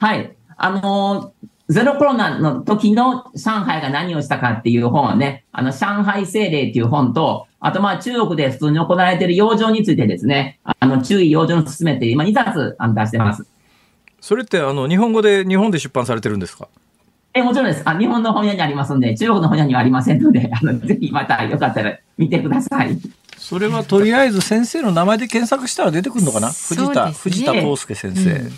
はい。あの、ゼロコロナの時の上海が何をしたかっていう本はね、あの、上海政令っていう本と、あとまあ中国で普通に行われている養生についてですね、あの、注意養生の進めて今2冊あの出してます。それってあの、日本語で、日本で出版されてるんですか？え、もちろんです。あ、日本の本屋にありますんで、中国の本屋にはありませんので、<laughs> あの、ぜひまたよかったら見てください。それはとりあえず先生の名前で検索したら出てくるのかな、藤田、藤田康介先生。うん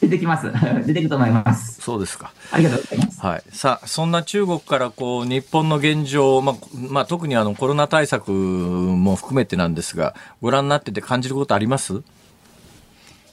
出てきます。<laughs> 出てくると思います。そうですか。ありがとうございます。はい。さあ、そんな中国からこう、日本の現状、まあ、まあ、特にあの、コロナ対策も含めてなんですが、ご覧になってて感じることあります？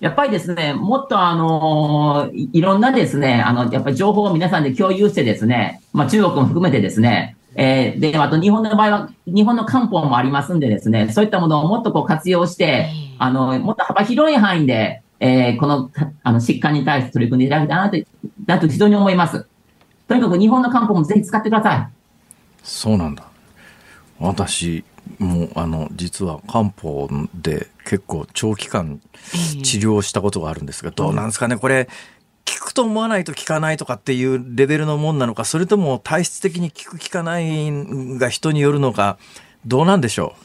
やっぱりですね、もっとあのい、いろんなですね、あの、やっぱり情報を皆さんで共有してですね、まあ中国も含めてですね、えー、で、あと日本の場合は、日本の漢方もありますんでですね、そういったものをもっとこう活用して、あの、もっと幅広い範囲で、えー、この、あの、疾患に対して取り組んでいただきたいなと、だと非常に思います。とにかく日本の漢方もぜひ使ってください。そうなんだ。私、もう、あの、実は漢方で結構長期間治療したことがあるんですが、どうなんですかね、これ、効くと思わないと効かないとかっていうレベルのもんなのか、それとも体質的に効く効かないが人によるのか、どうなんでしょう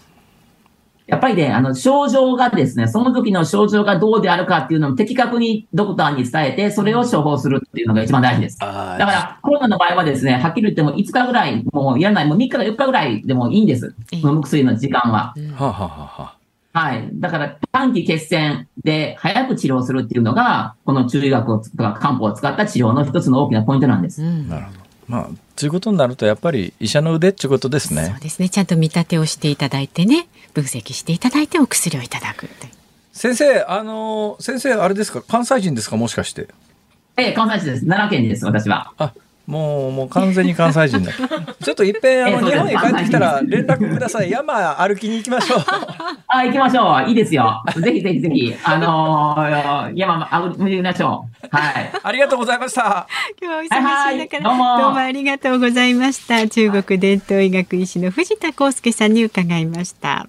やっぱりね、あの、症状がですね、その時の症状がどうであるかっていうのを的確にドクターに伝えて、それを処方するっていうのが一番大事です。だから、コロナの場合はですね、はっきり言っても5日ぐらい、もうやらない、もう3日か4日ぐらいでもいいんです。飲む薬の時間は。ははははい。だから、短期決戦で早く治療するっていうのが、この中医学をとか漢方を使った治療の一つの大きなポイントなんです。うん、なるほど。まあ、ということになると、やっぱり医者の腕っていうことですね。そうですね。ちゃんと見立てをしていただいてね。分析していただいてお薬をいただく先生あの先生あれですか？関西人ですか？もしかしてええ関西人です奈良県です私はあもう、もう完全に関西人だ。<laughs> ちょっといっぺん、あの、日本に帰ってきたら連絡ください。山歩きに行きましょう。あ、行きましょう。いいですよ。ぜひぜひぜひ、あのー、山歩きましょう。はい。ありがとうございました。今日はお忙しい中、はい、どうもどうもありがとうございました。中国伝統医学医師の藤田康介さんに伺いました。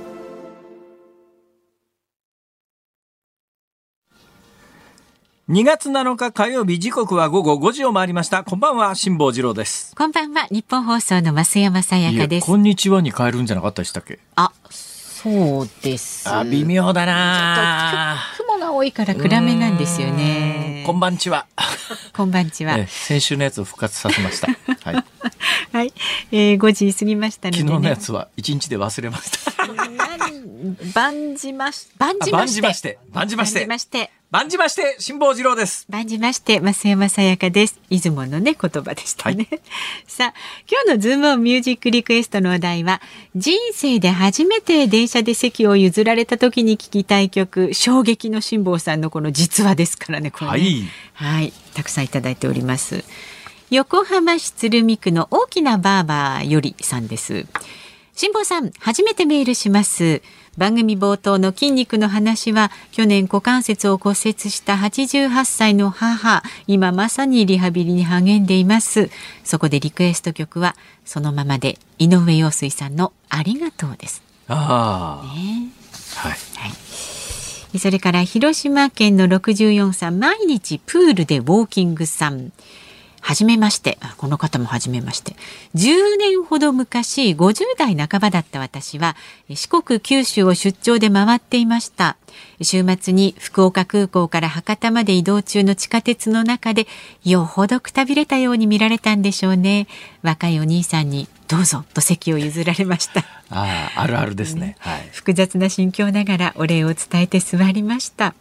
2月7日火曜日時刻は午後5時を回りました。こんばんは辛坊治郎です。こんばんは日本放送の増山さやかです。こんにちはに変えるんじゃなかったでしたっけ？あそうです。あ微妙だな。雲が多いから暗めなんですよね。こんばんちは。<laughs> こんばんちは、先週のやつを復活させました。はい、<laughs> はい、えー、5時過ぎましたね、昨日のやつは1日で忘れました。万じまし万じまして万じましてまして万じまして辛坊治郎です。万じまして増山さやかです。出雲のね言葉でしたね、はい、<laughs> さあ今日のズームオンミュージックリクエストのお題は人生で初めて電車で席を譲られた時に聞きたい曲衝撃の辛坊さんのこの実話ですからねこれね、はい、はい、たくさんいただいております。横浜市鶴見区の大きなバーバーよりさんです。辛坊さん初めてメールします番組冒頭の筋肉の話は去年股関節を骨折した88歳の母今まさにリハビリに励んでいます。そこでリクエスト曲はそのままで井上陽水さんのありがとうです。ああ、ね、はい、はい。それから広島県の64歳毎日プールでウォーキングさんはじめまして。この方もはじめまして。10年ほど昔、50代半ばだった私は、四国九州を出張で回っていました。週末に福岡空港から博多まで移動中の地下鉄の中で、よほどくたびれたように見られたんでしょうね。若いお兄さんに、どうぞと席を譲られました。ああ、あるあるですね。はい、複雑な心境ながらお礼を伝えて座りました。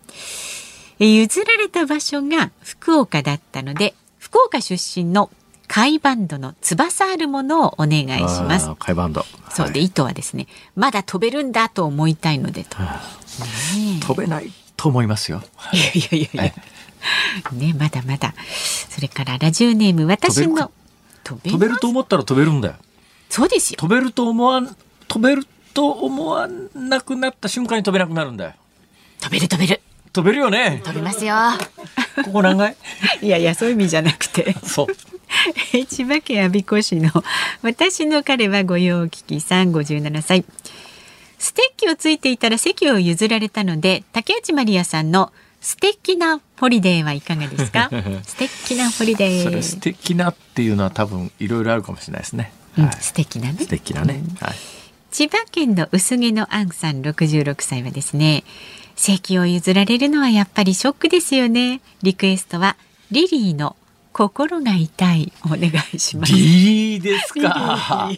譲られた場所が福岡だったので福岡出身の貝バンドの翼あるものをお願いします。貝バンド。そうで、はい、糸はですね、まだ飛べるんだと思いたいのでと。飛べないと思いますよ。いやいやいやいや。ね、まだまだ。それからラジオネーム私の飛べると思ったら飛べるんだよ。そうですよ。飛べると思わん飛べると思わなくなった瞬間に飛べなくなるんだよ。飛べる飛べる。飛べるよね。飛びますよ。ここ何階？いやいや、そういう意味じゃなくて。そう。<laughs> 千葉県我孫子市の私の彼は御用聞きさん57歳。ステッキをついていたら席を譲られたので、竹内まりやさんの素敵なホリデーはいかがですか？<laughs> 素敵なホリデー。それ素敵なっていうのは多分いろいろあるかもしれないですね。うんはい、素敵なね。素敵なね。はい。千葉県の薄毛のアンさん66歳はですね、席を譲られるのはやっぱりショックですよね。リクエストはリリーの心が痛いお願いします。リリーですか。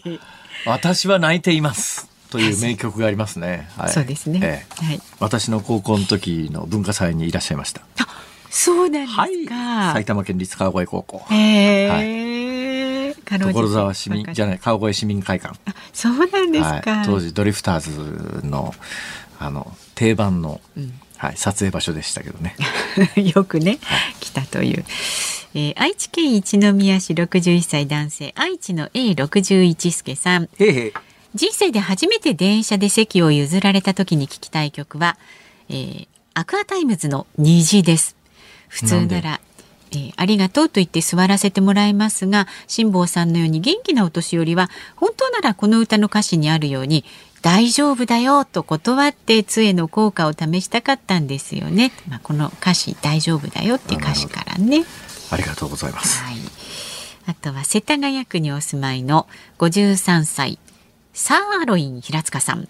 私は泣いています。という名曲がありますね。はい、そうですね、ええ、はい。私の高校の時の文化祭にいらっしゃいました。あ、そうなんですか。はい、埼玉県立川越高校。へえ。はい、所沢市民じゃない川越市民会館。あ、そうなんですか。はい、当時ドリフターズのあの定番の、うん、はい、撮影場所でしたけどね。<laughs> よくね、はい、来たという。えー、愛知県一宮市61歳男性愛知の A61 助さん。人生で初めて電車で席を譲られた時に聞きたい曲は、えー、アクアタイムズの虹です。普通ならえー、ありがとうと言って座らせてもらいますが辛坊さんのように元気なお年寄りは本当ならこの歌の歌詞にあるように大丈夫だよと断って杖の効果を試したかったんですよね。まあ、この歌詞大丈夫だよって歌詞からね。ありがとうございます。はい。あとは世田谷区にお住まいの53歳サーロイン平塚さん。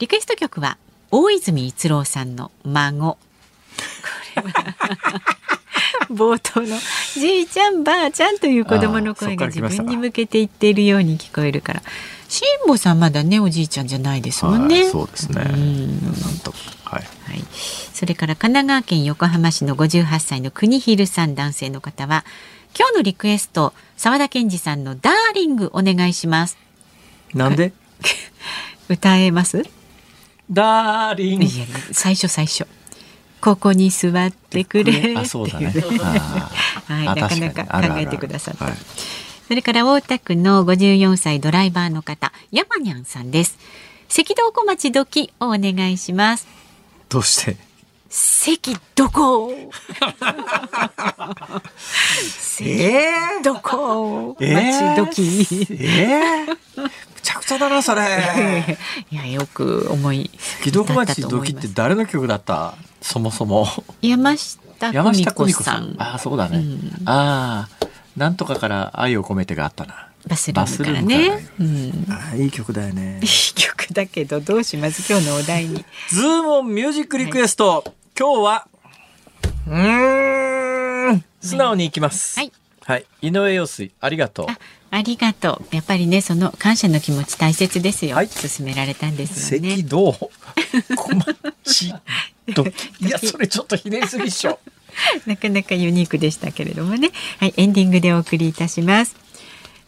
リクエスト曲は大泉逸郎さんの孫。これは冒頭のじいちゃんばあちゃんという子供の声が自分に向けて言っているように聞こえるから。辛坊さんまだねおじいちゃんじゃないですもんね。そうですね。なんとはい。はい。それから神奈川県横浜市の58歳の国昼さん男性の方は今日のリクエスト澤田健二さんのダーリングお願いします。なんで？<laughs> 歌えます？ダーリング。最初最初。ここに座ってくれあ、そうだね。<laughs> はい、なかなか考えてくださった。それから大田区の54歳ドライバーの方、山にゃんさんです。赤道小町どきをお願いします。どうして？赤どこえー、どこ町どき、えー、むちゃくちゃだなそれ。<laughs> いやよく思い赤道小町どきって誰の曲だった？そもそも。山下久美子さん。あそうだね、うん、ああなんとかから愛を込めてがあったな。バスルームからね。うん、あいい曲だよね。いい曲だけどどうします？今日のお題に。ズームオンミュージックリクエスト、はい、今日はうん素直にいきます。はい。はい、井上陽水ありがとう。ありがとう。やっぱりね、その感謝の気持ち大切ですよ。はい、勧められたんですよね。赤道、<laughs> 小町、ど、いや、それちょっとひねりすぎっしょ。<laughs> なかなかユニークでしたけれどもね。はい、エンディングでお送りいたします。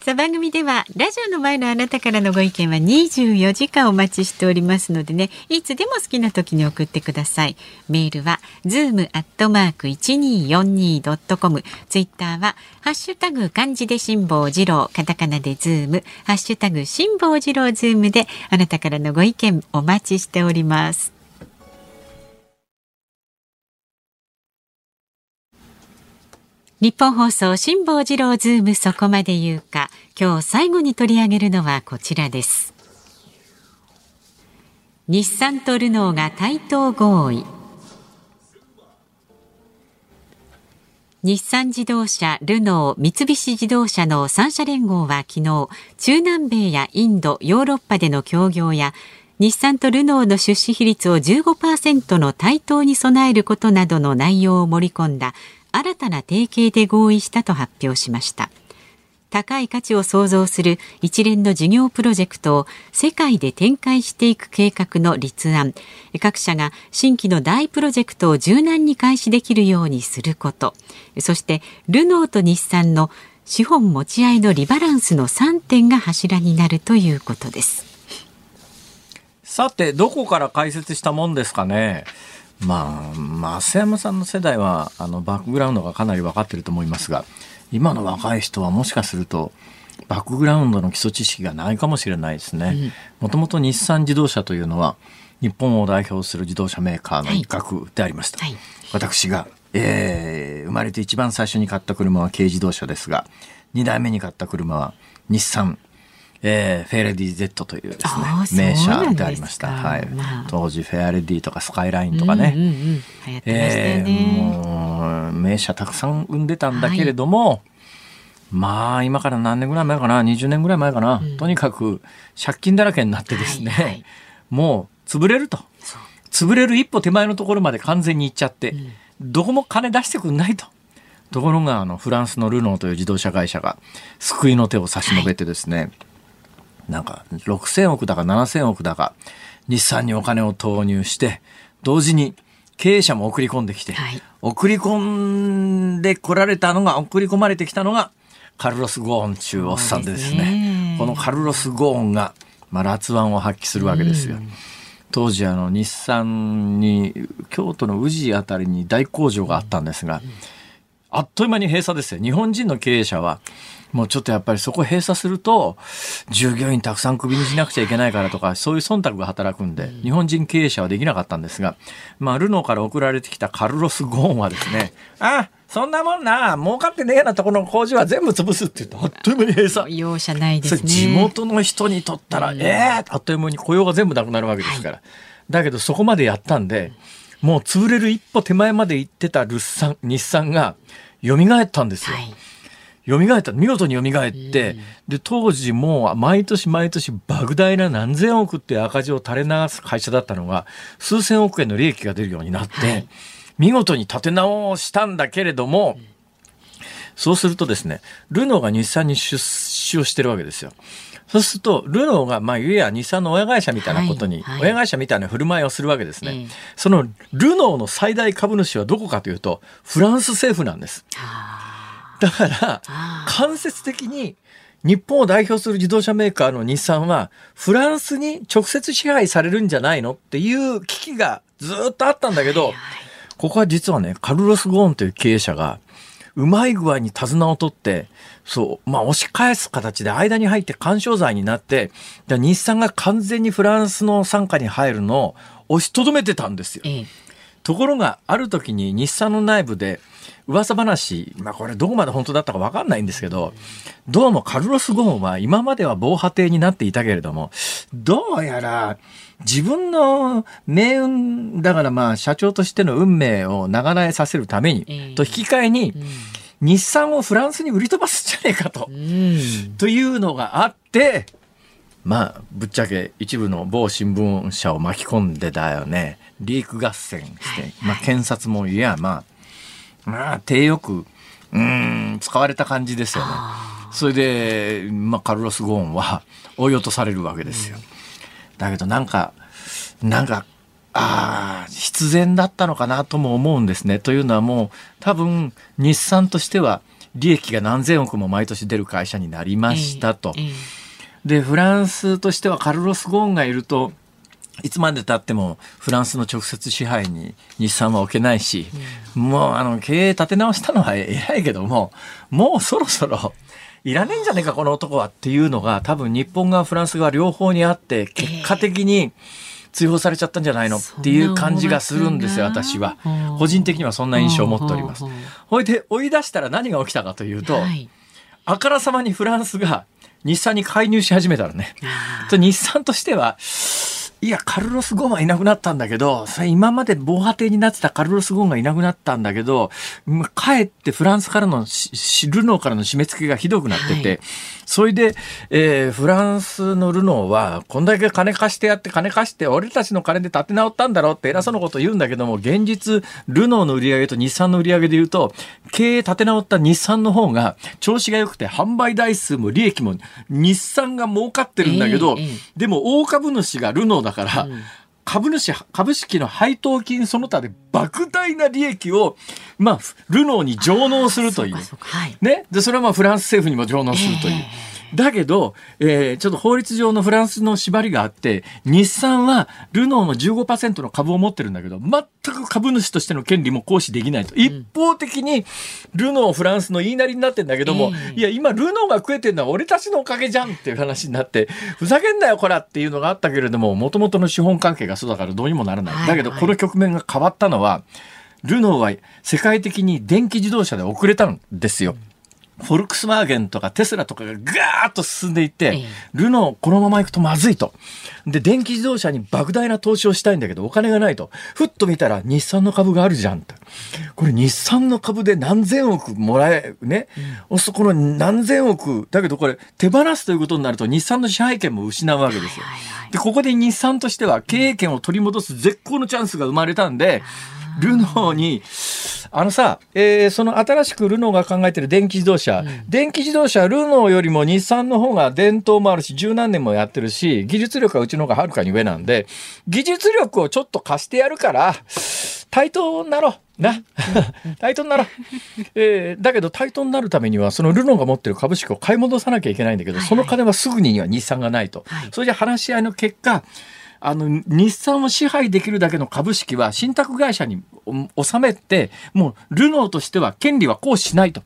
さあ番組ではラジオの前のあなたからのご意見は24時間お待ちしておりますのでね。いつでも好きな時に送ってください。メールは zoom.1242.com ツイッターはハッシュタグ漢字で辛坊治郎。カタカナでズーム。ハッシュタグ辛坊治郎ズームであなたからのご意見お待ちしております。ニッポン放送辛坊治郎ズームそこまで言うか。今日最後に取り上げるのはこちらです。日産とルノーが対等合意。日産自動車、ルノー、三菱自動車の3社連合は昨日、中南米やインド、ヨーロッパでの協業や、日産とルノーの出資比率を15%の対等に揃えることなどの内容を盛り込んだ新たな提携で合意したと発表しました。高い価値を創造する一連の事業プロジェクトを世界で展開していく計画の立案。各社が新規の大プロジェクトを柔軟に開始できるようにすること。そしてルノーと日産の資本持ち合いのリバランスの3点が柱になるということです。さてどこから解説したもんですかね。まあ増山さんの世代はあのバックグラウンドがかなり分かってると思いますが今の若い人はもしかするとバックグラウンドの基礎知識がないかもしれないですね。もともと日産自動車というのは日本を代表する自動車メーカーの一角でありました。はいはい、私が、えー、生まれて一番最初に買った車は軽自動車ですが、2代目に買った車は日産えー、フェアレディ Z というですね名車でありました。はい、まあ、当時フェアレディとかスカイラインとかね、うんうんうん、えー、もう名車たくさん生んでたんだけれども、はい、まあ今から何年ぐらい前かな？20年ぐらい前かな、うん、とにかく借金だらけになってですね、はいはい、もう潰れると。潰れる一歩手前のところまで完全に行っちゃって、うん、どこも金出してくんないと。ところがあのフランスのルノーという自動車会社が救いの手を差し伸べてですね、はいなんか6000億だか7000億だか日産にお金を投入して同時に経営者も送り込んできて、はい、送り込んでこられたのが送り込まれてきたのがカルロス・ゴーン中おっさんでですね。このカルロス・ゴーンが、まあ、辣腕を発揮するわけですよ。当時あの日産に京都の宇治あたりに大工場があったんですが、あっという間に閉鎖ですよ。日本人の経営者はもうちょっとやっぱりそこ閉鎖すると、従業員たくさんクビにしなくちゃいけないからとか、そういう忖度が働くんで、日本人経営者はできなかったんですが、まあ、ルノーから送られてきたカルロス・ゴーンはですね、あそんなもんな、儲かってねえなところの工場は全部潰すって言って、あっという間に閉鎖。容赦ないですね。地元の人にとったら、ええー、あっという間に雇用が全部なくなるわけですから。はい、だけどそこまでやったんで、もう潰れる一歩手前まで行ってたルッサン、日産が蘇ったんですよ。はい蘇った見事に蘇って、で当時も毎年毎年莫大な何千億って赤字を垂れ流す会社だったのが数千億円の利益が出るようになって、はい、見事に立て直したんだけれども、そうするとですねルノーが日産に出資をしてるわけですよ。そうすると、ルノーが、まあ、いや日産の親会社みたいなことに、はい。はい、親会社みたいな振る舞いをするわけですね。その、ルノーの最大株主はどこかというと、フランス政府なんです。だから間接的に日本を代表する自動車メーカーの日産はフランスに直接支配されるんじゃないのっていう危機がずっとあったんだけど、ここは実はねカルロス・ゴーンという経営者がうまい具合に手綱を取って、そう、まあ押し返す形で間に入って干渉罪になって、日産が完全にフランスの傘下に入るのを押しとどめてたんですよ。ええ、ところが、ある時に日産の内部で、噂話、まあこれどこまで本当だったか分かんないんですけど、どうもカルロス・ゴーンは今までは防波堤になっていたけれども、どうやら自分の命運、だからまあ社長としての運命を長らえさせるために、と引き換えに、日産をフランスに売り飛ばすんじゃねえかと、というのがあって、まあ、ぶっちゃけ一部の某新聞社を巻き込んでだよね。リーク合戦して、まあ、検察もいや、まあ、まあ、手よく、うん、使われた感じですよね。それで、まあ、カルロス・ゴーンは <laughs> 追い落とされるわけですよ。だけどなんか、なんか、ああ、必然だったのかなとも思うんですね。というのはもう、多分、日産としては、利益が何千億も毎年出る会社になりましたと。で、フランスとしてはカルロス・ゴーンがいると、いつまでたってもフランスの直接支配に日産は置けないし、うん、もうあの経営立て直したのは偉いけども、もうそろそろいらねえんじゃねえか、この男はっていうのが多分日本側、フランス側両方にあって、結果的に追放されちゃったんじゃないの？っていう感じがするんですよ、私は。個人的にはそんな印象を持っております。ほいで、追い出したら何が起きたかというと、はい、あからさまにフランスが日産に介入し始めたらね、と日産としては、いや、カルロス・ゴーンはいなくなったんだけど、それ今まで防波堤になってたカルロス・ゴーンがいなくなったんだけど、かえってフランスからの、ルノーからの締め付けがひどくなってて、はい、それで、えー、フランスのルノーは、こんだけ金貸してやって、金貸して、俺たちの金で立て直ったんだろうって偉そうなこと言うんだけども、現実、ルノーの売り上げと日産の売り上げで言うと、経営立て直った日産の方が調子が良くて、販売台数も利益も日産が儲かってるんだけど、えーえー、でも大株主がルノーだから、うん株主、株式の配当金その他で莫大な利益を、まあ、ルノーに上納するという。ね。で、それはまあフランス政府にも上納するという。えーだけど、えー、ちょっと法律上のフランスの縛りがあって、日産はルノーの15%の株を持ってるんだけど、全く株主としての権利も行使できないと。一方的に、ルノーフランスの言いなりになってんだけども、えー、いや、今ルノーが食えてるのは俺たちのおかげじゃんっていう話になって、ふざけんなよ、こらっていうのがあったけれども、もともとの資本関係がそうだからどうにもならない。だけど、この局面が変わったのは、ルノーは世界的に電気自動車で遅れたんですよ。フォルクスワーゲンとかテスラとかがガーッと進んでいって、ルノーこのまま行くとまずいと。で、電気自動車に莫大な投資をしたいんだけど、お金がないと。ふっと見たら日産の株があるじゃんと。これ日産の株で何千億もらえ、ね？うん、そこの何千億、だけどこれ手放すということになると日産の支配権も失うわけですよ。で、ここで日産としては経営権を取り戻す絶好のチャンスが生まれたんで、ルノーに、あのさ、えー、その新しくルノーが考えてる電気自動車、うん、電気自動車、ルノーよりも日産の方が伝統もあるし、十何年もやってるし、技術力はうちの方がはるかに上なんで、技術力をちょっと貸してやるから、対等になろう。な。<laughs> 対等になろう。えー、だけど対等になるためには、そのルノーが持ってる株式を買い戻さなきゃいけないんだけど、はいはい、その金はすぐには日産がないと。はい、それじゃ話し合いの結果、あの、日産を支配できるだけの株式は信託会社に収めて、もうルノーとしては権利は行使しないと。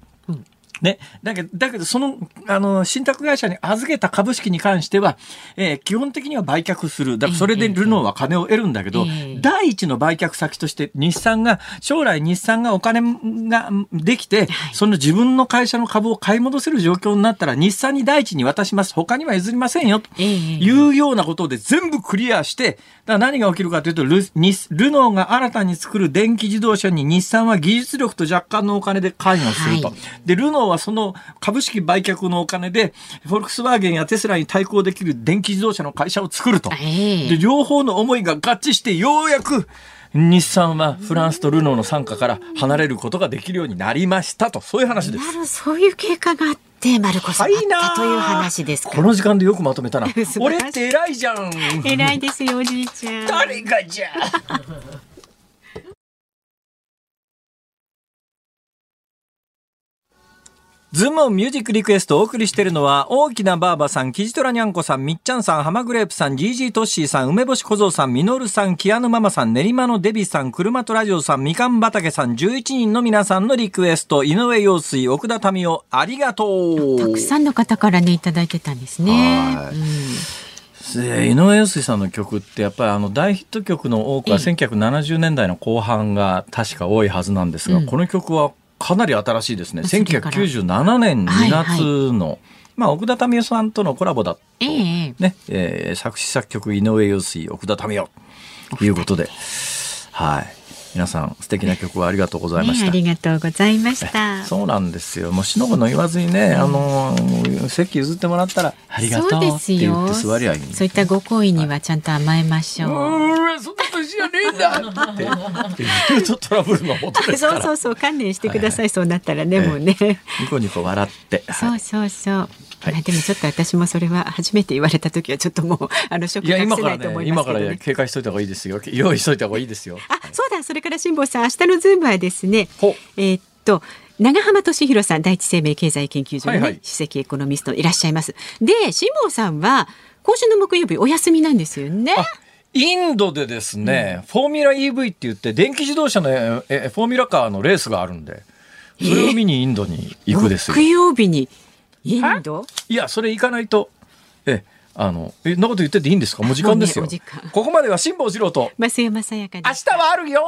ね。だけど、だけど、その、あの、信託会社に預けた株式に関しては、えー、基本的には売却する。だからそれでルノーは金を得るんだけど、えー、第一の売却先として日産が、将来日産がお金ができて、その自分の会社の株を買い戻せる状況になったら、日産に第一に渡します。他には譲りませんよ。というようなことで全部クリアして、だ何が起きるかというとル、ルノーが新たに作る電気自動車に日産は技術力と若干のお金で関与すると。はい、で、ルノーはその株式売却のお金で、フォルクスワーゲンやテスラに対抗できる電気自動車の会社を作ると。で、両方の思いが合致して、ようやく、日産はフランスとルノーの傘下から離れることができるようになりましたと、そういう話です。そういう経過があって、マルコスあったという話ですこの時間でよくまとめたな。<laughs> 俺って偉いじゃん。偉いですよ、おじいちゃん。誰がじゃズームオンミュージックリクエストをお送りしているのは、大きなばあばさん、キジトラニャンコさん、みっちゃんさん、浜グレープさん、ジージートッシーさん、梅干し小僧さん、みのるさん、キアヌママさん、練馬のデビさん、車とラジオさん、みかん畑さん、11人の皆さんのリクエスト、井上陽水、奥田民生、ありがとう。たくさんの方からね、いただいてたんですね。はい。うん井上陽水さんの曲ってやっぱりあの大ヒット曲の多くは1970年代の後半が確か多いはずなんですが、この曲はかなり新しいですね。1997年2月の、はいはい、まあ、奥田民生さんとのコラボだと、えー、ね、えー、作詞作曲井上陽水、奥田民生。ということで、はい。皆さん素敵な曲をありがとうございました、ね、ありがとうございました。そうなんですよ。もうしのぶの言わずにね、うん、あの席譲ってもらったらありがとうって言って座りゃいいそういったご好意にはちゃんと甘えましょう、はい、そんな年じゃねえんだって。言うとトラブルの元ですそうそうそう観念してください、はいはい、そうなったらね、もうね。ニコニコ笑って、そうそうそうはい、でもちょっと私もそれは初めて言われた時はちょっともうあのショック隠せないと思いますけど、ね、今からね、警戒しといた方がいいですよ用意しといた方がいいですよ。あ、そうだそれから辛坊さん明日のズームはですねえー、っと永濱利廣さん第一生命経済研究所の、ね、はいはい、首席エコノミストいらっしゃいます。で辛坊さんは今週の木曜日お休みなんですよね。インドでですね、うん、フォーミュラ EV って言って電気自動車のえフォーミュラカーのレースがあるんでそれを見にインドに行くですよ。木曜日にインド？いやそれ行かないと。えあのえなこと言ってていいんですか？もう時間ですよ、ね、ここまでは辛坊治郎と。増山さやか明日はあるよ